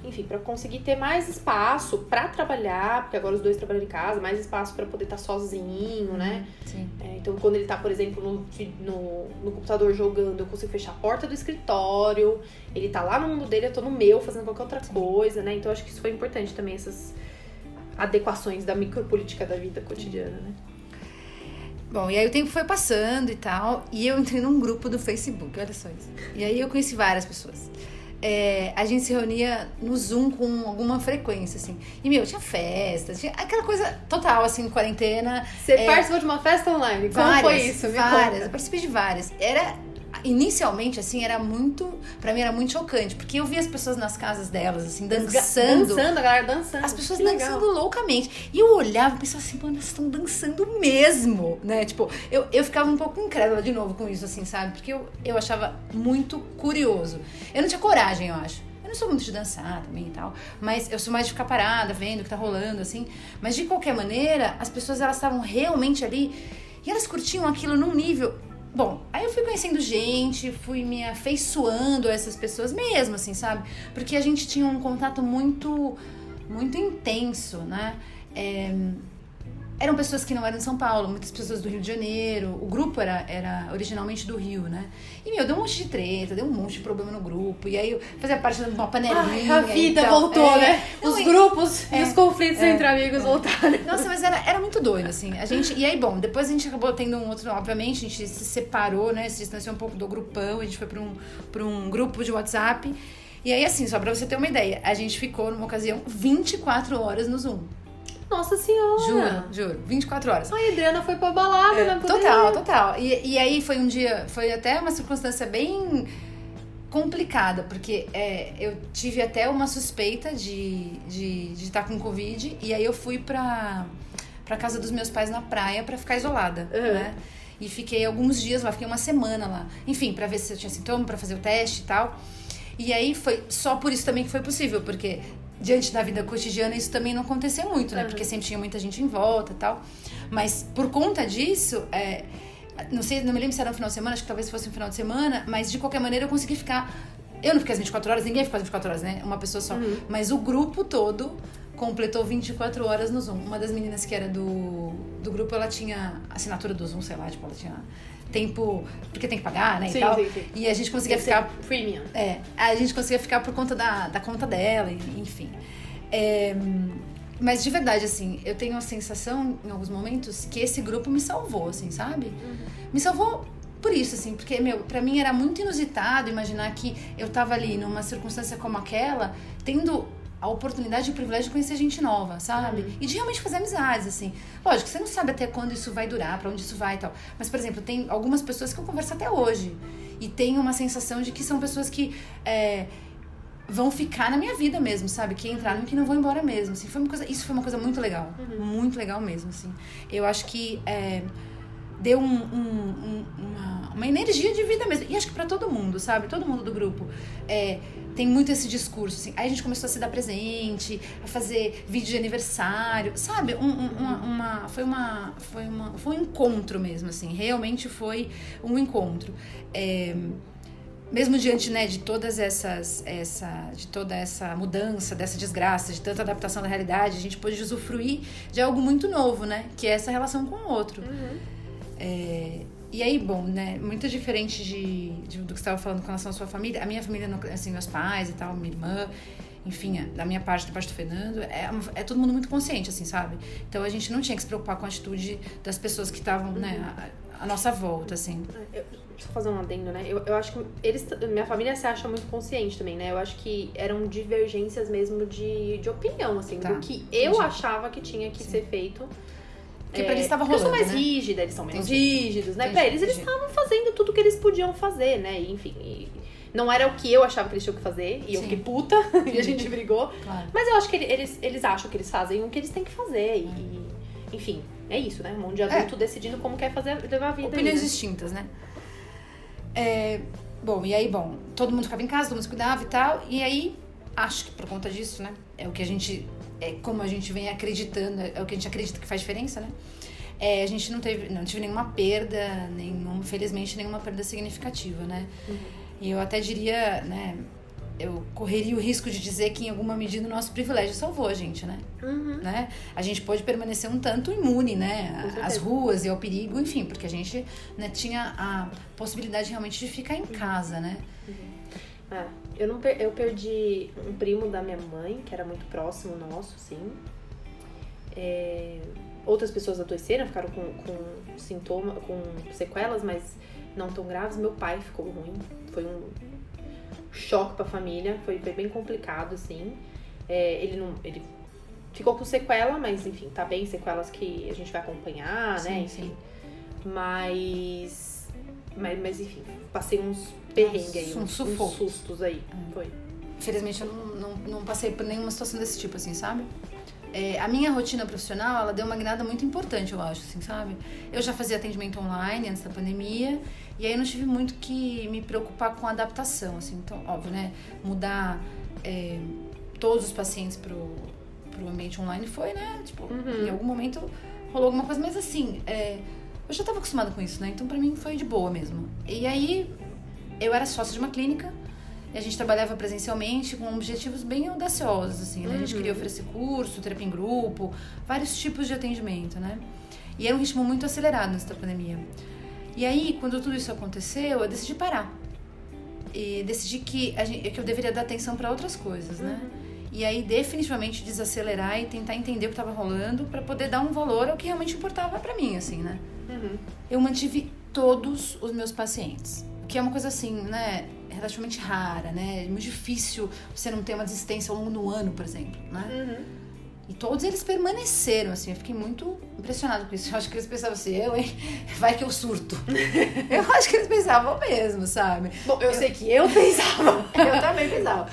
enfim, para conseguir ter mais espaço para trabalhar, porque agora os dois trabalham em casa, mais espaço para poder estar tá sozinho, né? Sim. É, então, quando ele tá, por exemplo, no, no, no, computador jogando, eu consigo fechar a porta do escritório, ele tá lá no mundo dele, eu tô no meu, fazendo qualquer outra Sim. coisa, né? Então, acho que isso foi importante também, essas adequações da micropolítica da vida cotidiana, né? Bom, e aí o tempo foi passando e tal, e eu entrei num grupo do Facebook, olha só isso. E aí eu conheci várias pessoas é, a gente se reunia no Zoom com alguma frequência, assim. E, meu, tinha festa, tinha aquela coisa total, assim, quarentena. Você é, participou de uma festa online? Como várias, foi isso? Me várias, conta. eu participei de várias. Era inicialmente, assim, era muito. para mim era muito chocante, porque eu via as pessoas nas casas delas, assim, dançando. Dançando, a galera dançando. As pessoas dançando loucamente. E eu olhava e pensava assim, mano, elas estão dançando mesmo, né? Tipo, eu, eu ficava um pouco incrédula de novo com isso, assim, sabe? Porque eu, eu achava muito curioso. Eu não tinha coragem, eu acho. Eu não sou muito de dançar também e tal, mas eu sou mais de ficar parada, vendo o que tá rolando, assim. Mas de qualquer maneira, as pessoas elas estavam realmente ali e elas curtiam aquilo num nível Bom, aí eu fui conhecendo gente, fui me afeiçoando a essas pessoas mesmo, assim, sabe? Porque a gente tinha um contato muito, muito intenso, né? É, eram pessoas que não eram de São Paulo, muitas pessoas do Rio de Janeiro. O grupo era, era originalmente do Rio, né? E, meu, deu um monte de treta, deu um monte de problema no grupo. E aí eu fazia parte de uma panelinha. Ai, a vida voltou, é, né? Os grupos é, e os conflitos é, entre amigos voltaram. Nossa, mas era, era muito doido, assim. A gente, e aí, bom, depois a gente acabou tendo um outro. Obviamente, a gente se separou, né? Se distanciou um pouco do grupão. A gente foi para um, pra um grupo de WhatsApp. E aí, assim, só pra você ter uma ideia, a gente ficou numa ocasião 24 horas no Zoom. Nossa senhora! Juro, juro. 24 horas. A Adriana foi pra balada, é, né? Total, total. E, e aí foi um dia, foi até uma circunstância bem complicada, porque é, eu tive até uma suspeita de estar de, de estar com Covid, e aí eu fui pra, pra casa dos meus pais na praia para ficar isolada, uhum. né? E fiquei alguns dias lá, fiquei uma semana lá. Enfim, para ver se eu tinha sintoma, para fazer o teste e tal. E aí foi só por isso também que foi possível, porque diante da vida cotidiana isso também não acontecia muito, né? Uhum. Porque sempre tinha muita gente em volta e tal. Mas por conta disso, é, não sei, não me lembro se era um final de semana, acho que talvez fosse um final de semana, mas de qualquer maneira eu consegui ficar. Eu não fiquei as 24 horas, ninguém ficou as 24 horas, né? Uma pessoa só. Uhum. Mas o grupo todo completou 24 horas no Zoom. Uma das meninas que era do, do grupo, ela tinha assinatura do Zoom, sei lá, tipo, ela tinha tempo. Porque tem que pagar, né? Sim, e, tal. Sim, sim. e a gente conseguia ficar. Premium. É. A gente conseguia ficar por conta da, da conta dela, enfim. É, mas de verdade, assim, eu tenho a sensação, em alguns momentos, que esse grupo me salvou, assim, sabe? Uhum. Me salvou por isso, assim, porque, meu, pra mim era muito inusitado imaginar que eu tava ali numa circunstância como aquela, tendo a oportunidade e o privilégio de conhecer gente nova, sabe? Uhum. E de realmente fazer amizades, assim. Lógico, você não sabe até quando isso vai durar, para onde isso vai e tal. Mas, por exemplo, tem algumas pessoas que eu converso até hoje. E tenho uma sensação de que são pessoas que é, vão ficar na minha vida mesmo, sabe? Que entraram e que não vão embora mesmo. Assim, foi uma coisa, isso foi uma coisa muito legal. Uhum. Muito legal mesmo, assim. Eu acho que é, deu um, um, um, uma, uma energia de vida mesmo. E acho que para todo mundo, sabe? Todo mundo do grupo. É, tem muito esse discurso, assim. Aí a gente começou a se dar presente, a fazer vídeo de aniversário, sabe? Um, um, uma, uma, foi, uma, foi, uma, foi um encontro mesmo, assim. Realmente foi um encontro. É, mesmo diante né, de todas essas essa de toda essa mudança dessa desgraça de tanta adaptação da realidade a gente pôde usufruir de algo muito novo né que é essa relação com o outro uhum. é, e aí, bom, né? Muito diferente de, de, do que você estava falando com relação à sua família. A minha família, assim, meus pais e tal, minha irmã, enfim, da minha parte, da parte do Fernando, é, é todo mundo muito consciente, assim, sabe? Então a gente não tinha que se preocupar com a atitude das pessoas que estavam, né, à, nossa volta, assim. Eu, deixa eu fazer um adendo, né? Eu, eu acho que eles, minha família se acha muito consciente também, né? Eu acho que eram divergências mesmo de, de opinião, assim, tá. do que eu Entendi. achava que tinha que Sim. ser feito porque é, pra eles estava rolando, Eu sou mais né? rígida, eles são menos entendi. rígidos, né? Entendi, pra eles, eles estavam fazendo tudo que eles podiam fazer, né? E, enfim, e não era o que eu achava que eles tinham que fazer. E Sim. eu fiquei puta e a gente brigou. Claro. Mas eu acho que eles, eles acham que eles fazem o que eles têm que fazer. E, enfim, é isso, né? Um monte de é. adulto é. decidindo como quer fazer, levar a vida. Opiniões aí, né? distintas, né? É, bom, e aí, bom, todo mundo ficava em casa, todo mundo se cuidava e tal. E aí, acho que por conta disso, né? É o que a gente é como a gente vem acreditando, é o que a gente acredita que faz diferença, né? É, a gente não teve, não tive nenhuma perda, nenhum, felizmente nenhuma perda significativa, né? Uhum. E eu até diria, né? Eu correria o risco de dizer que em alguma medida o nosso privilégio salvou a gente, né? Uhum. né? A gente pôde permanecer um tanto imune, né? Às ruas e ao perigo, enfim, porque a gente né, tinha a possibilidade realmente de ficar em casa, né? Uhum. É, eu, não per eu perdi um primo da minha mãe, que era muito próximo nosso, sim. É, outras pessoas adoeceram, ficaram com, com sintoma, com sequelas, mas não tão graves. Meu pai ficou ruim, foi um choque para a família, foi, foi bem complicado, assim. É, ele não, ele ficou com sequela, mas enfim, tá bem, sequelas que a gente vai acompanhar, sim, né? Enfim. Sim. Mas, mas, mas enfim, passei uns perrengues aí, uns, uns sustos aí. Hum. Foi. Infelizmente eu não, não, não, passei por nenhuma situação desse tipo, assim, sabe? É, a minha rotina profissional, ela deu uma guinada muito importante, eu acho, assim, sabe? Eu já fazia atendimento online antes da pandemia, e aí eu não tive muito que me preocupar com a adaptação, assim. Então, óbvio, né? Mudar é, todos os pacientes pro, pro ambiente online foi, né? Tipo, uhum. em algum momento rolou alguma coisa, mas assim, é, eu já estava acostumada com isso, né? Então, para mim foi de boa mesmo. E aí, eu era sócia de uma clínica e a gente trabalhava presencialmente com objetivos bem audaciosos, assim, né? A gente queria uhum. oferecer curso, terapia em grupo, vários tipos de atendimento, né? E era um ritmo muito acelerado nessa pandemia. E aí, quando tudo isso aconteceu, eu decidi parar. E decidi que, gente, que eu deveria dar atenção para outras coisas, né? Uhum. E aí, definitivamente, desacelerar e tentar entender o que estava rolando para poder dar um valor ao que realmente importava para mim, assim, né? Uhum. Eu mantive todos os meus pacientes que é uma coisa assim, né, relativamente rara, né? É muito difícil você não ter uma desistência ao longo do ano, por exemplo, né? Uhum. E todos eles permaneceram, assim, eu fiquei muito impressionada com isso. Eu acho que eles pensavam assim, eu, hein? Vai que eu surto. eu acho que eles pensavam mesmo, sabe? Bom, eu, eu... sei que eu pensava. eu também pensava.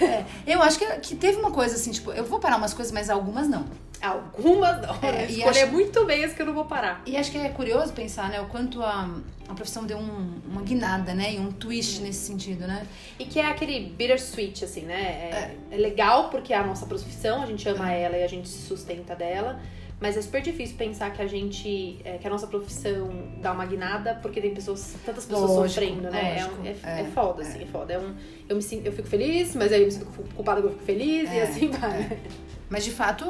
É, eu acho que, que teve uma coisa assim, tipo, eu vou parar umas coisas, mas algumas não. Algumas não. É, Escolher acho... muito bem as que eu não vou parar. E acho que é curioso pensar, né, o quanto a, a profissão deu um, uma guinada, né, e um twist nesse sentido, né? E que é aquele bittersweet, assim, né? É, é. é legal porque é a nossa profissão, a gente ama ela e a gente se sustenta dela. Mas é super difícil pensar que a gente, é, que a nossa profissão dá uma guinada porque tem pessoas, tantas pessoas lógico, sofrendo, né? É lógico, é, é, é, foda, assim, é foda. É um, eu, me sinto, eu fico feliz, mas aí eu me sinto culpada que eu fico feliz e assim vai. Mas de fato,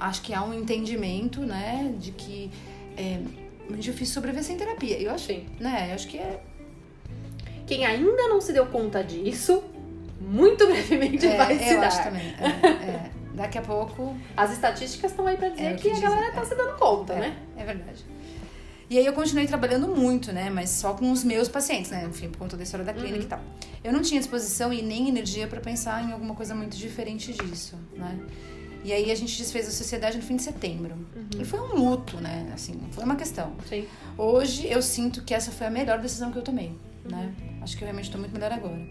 acho que há um entendimento, né, de que é muito difícil sobreviver sem terapia. Eu acho, Sim. né? Eu acho que é. Quem ainda não se deu conta disso, muito brevemente é, vai se eu dar. Acho também. É, é. daqui a pouco. As estatísticas estão aí para dizer É que, que a dizem, galera tá é. se dando conta, é, né? É verdade. E aí eu continuei trabalhando muito, né? Mas só com os meus pacientes, né? Enfim, por conta da história da clínica Uhum. e tal. Eu não tinha disposição e nem energia para pensar em alguma coisa muito diferente disso, né? E aí a gente desfez a sociedade no fim de setembro. Uhum. E foi um luto, né? Assim, foi uma questão. Sim. Hoje eu sinto que essa foi a melhor decisão que eu tomei, né? Uhum. Acho que eu realmente estou muito melhor agora.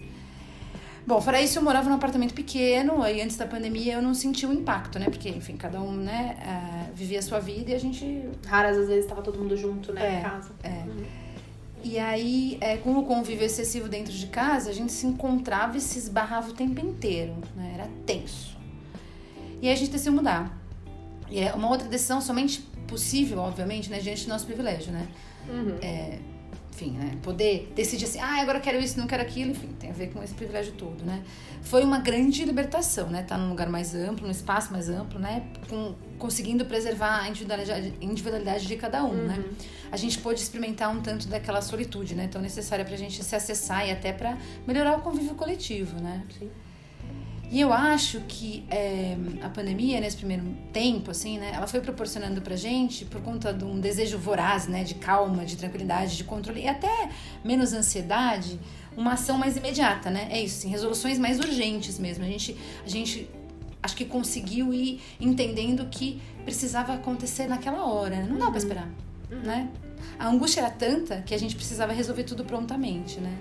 Bom, fora isso, eu morava num apartamento pequeno, aí antes da pandemia eu não senti o impacto, né? Porque, enfim, cada um, né, ah, vivia a sua vida e a gente Raras às vezes tava todo mundo junto, né, É. em casa. é. E aí, é, com o convívio excessivo dentro de casa, a gente se encontrava e se esbarrava o tempo inteiro, né? Era tenso. E aí a gente decidiu mudar. E é uma outra decisão somente possível, obviamente, né, diante do nosso privilégio, né? Uhum. Enfim, né? Poder decidir assim, ah, agora eu quero isso, não quero aquilo, enfim, tem a ver com esse privilégio todo, né? Foi uma grande libertação, né? Tá num lugar mais amplo, num espaço mais amplo, né? Com, conseguindo preservar a individualidade, individualidade de cada um, né? A gente pôde experimentar um tanto daquela solitude, né? Tão necessária pra gente se acessar e até pra melhorar o convívio coletivo, né? Sim. E eu acho que é, a pandemia, nesse primeiro tempo, assim, né, ela foi proporcionando pra gente, por conta de um desejo voraz, né, de calma, de tranquilidade, de controle e até menos ansiedade, uma ação mais imediata, né? É isso, assim, resoluções mais urgentes mesmo. A gente, a gente acho que conseguiu ir entendendo que precisava acontecer naquela hora, né? não dá pra esperar, né? A angústia era tanta que a gente precisava resolver tudo prontamente, né?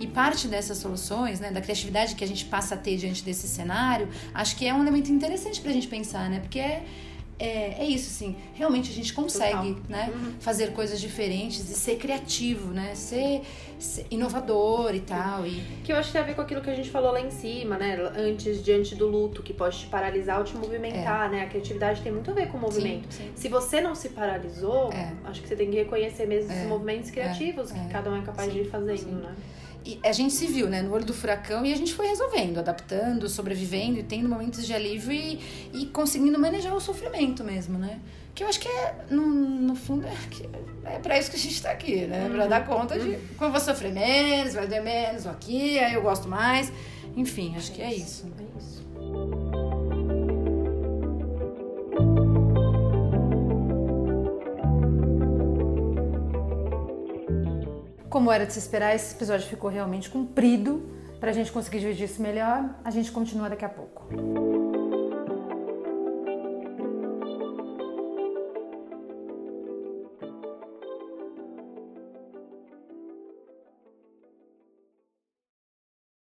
E parte dessas soluções, né, da criatividade que a gente passa a ter diante desse cenário, acho que é um elemento interessante pra gente pensar, né? Porque é, é, é isso, assim, realmente a gente consegue, Total. né, fazer coisas diferentes e ser criativo, né? Ser, ser inovador e tal. E, Que eu acho que tem a ver com aquilo que a gente falou lá em cima, né? Antes, diante do luto, que pode te paralisar ou te movimentar, né? A criatividade tem muito a ver com o movimento. Sim, sim. Se você não se paralisou, É. acho que você tem que reconhecer mesmo esses É, movimentos criativos que é. cada um é capaz Sim, de ir fazendo, sim. né? E a gente se viu, né, no olho do furacão e a gente foi resolvendo, adaptando, sobrevivendo e tendo momentos de alívio e, e conseguindo manejar o sofrimento mesmo, né? Que eu acho que é, no, no fundo, é, que é pra isso que a gente tá aqui, né? Pra dar conta de como eu vou sofrer menos, vai doer menos, ou aqui, aí eu gosto mais. Enfim, acho que é isso. É isso. Como era de se esperar, esse episódio ficou realmente comprido. Pra gente conseguir dividir isso melhor, a gente continua daqui a pouco.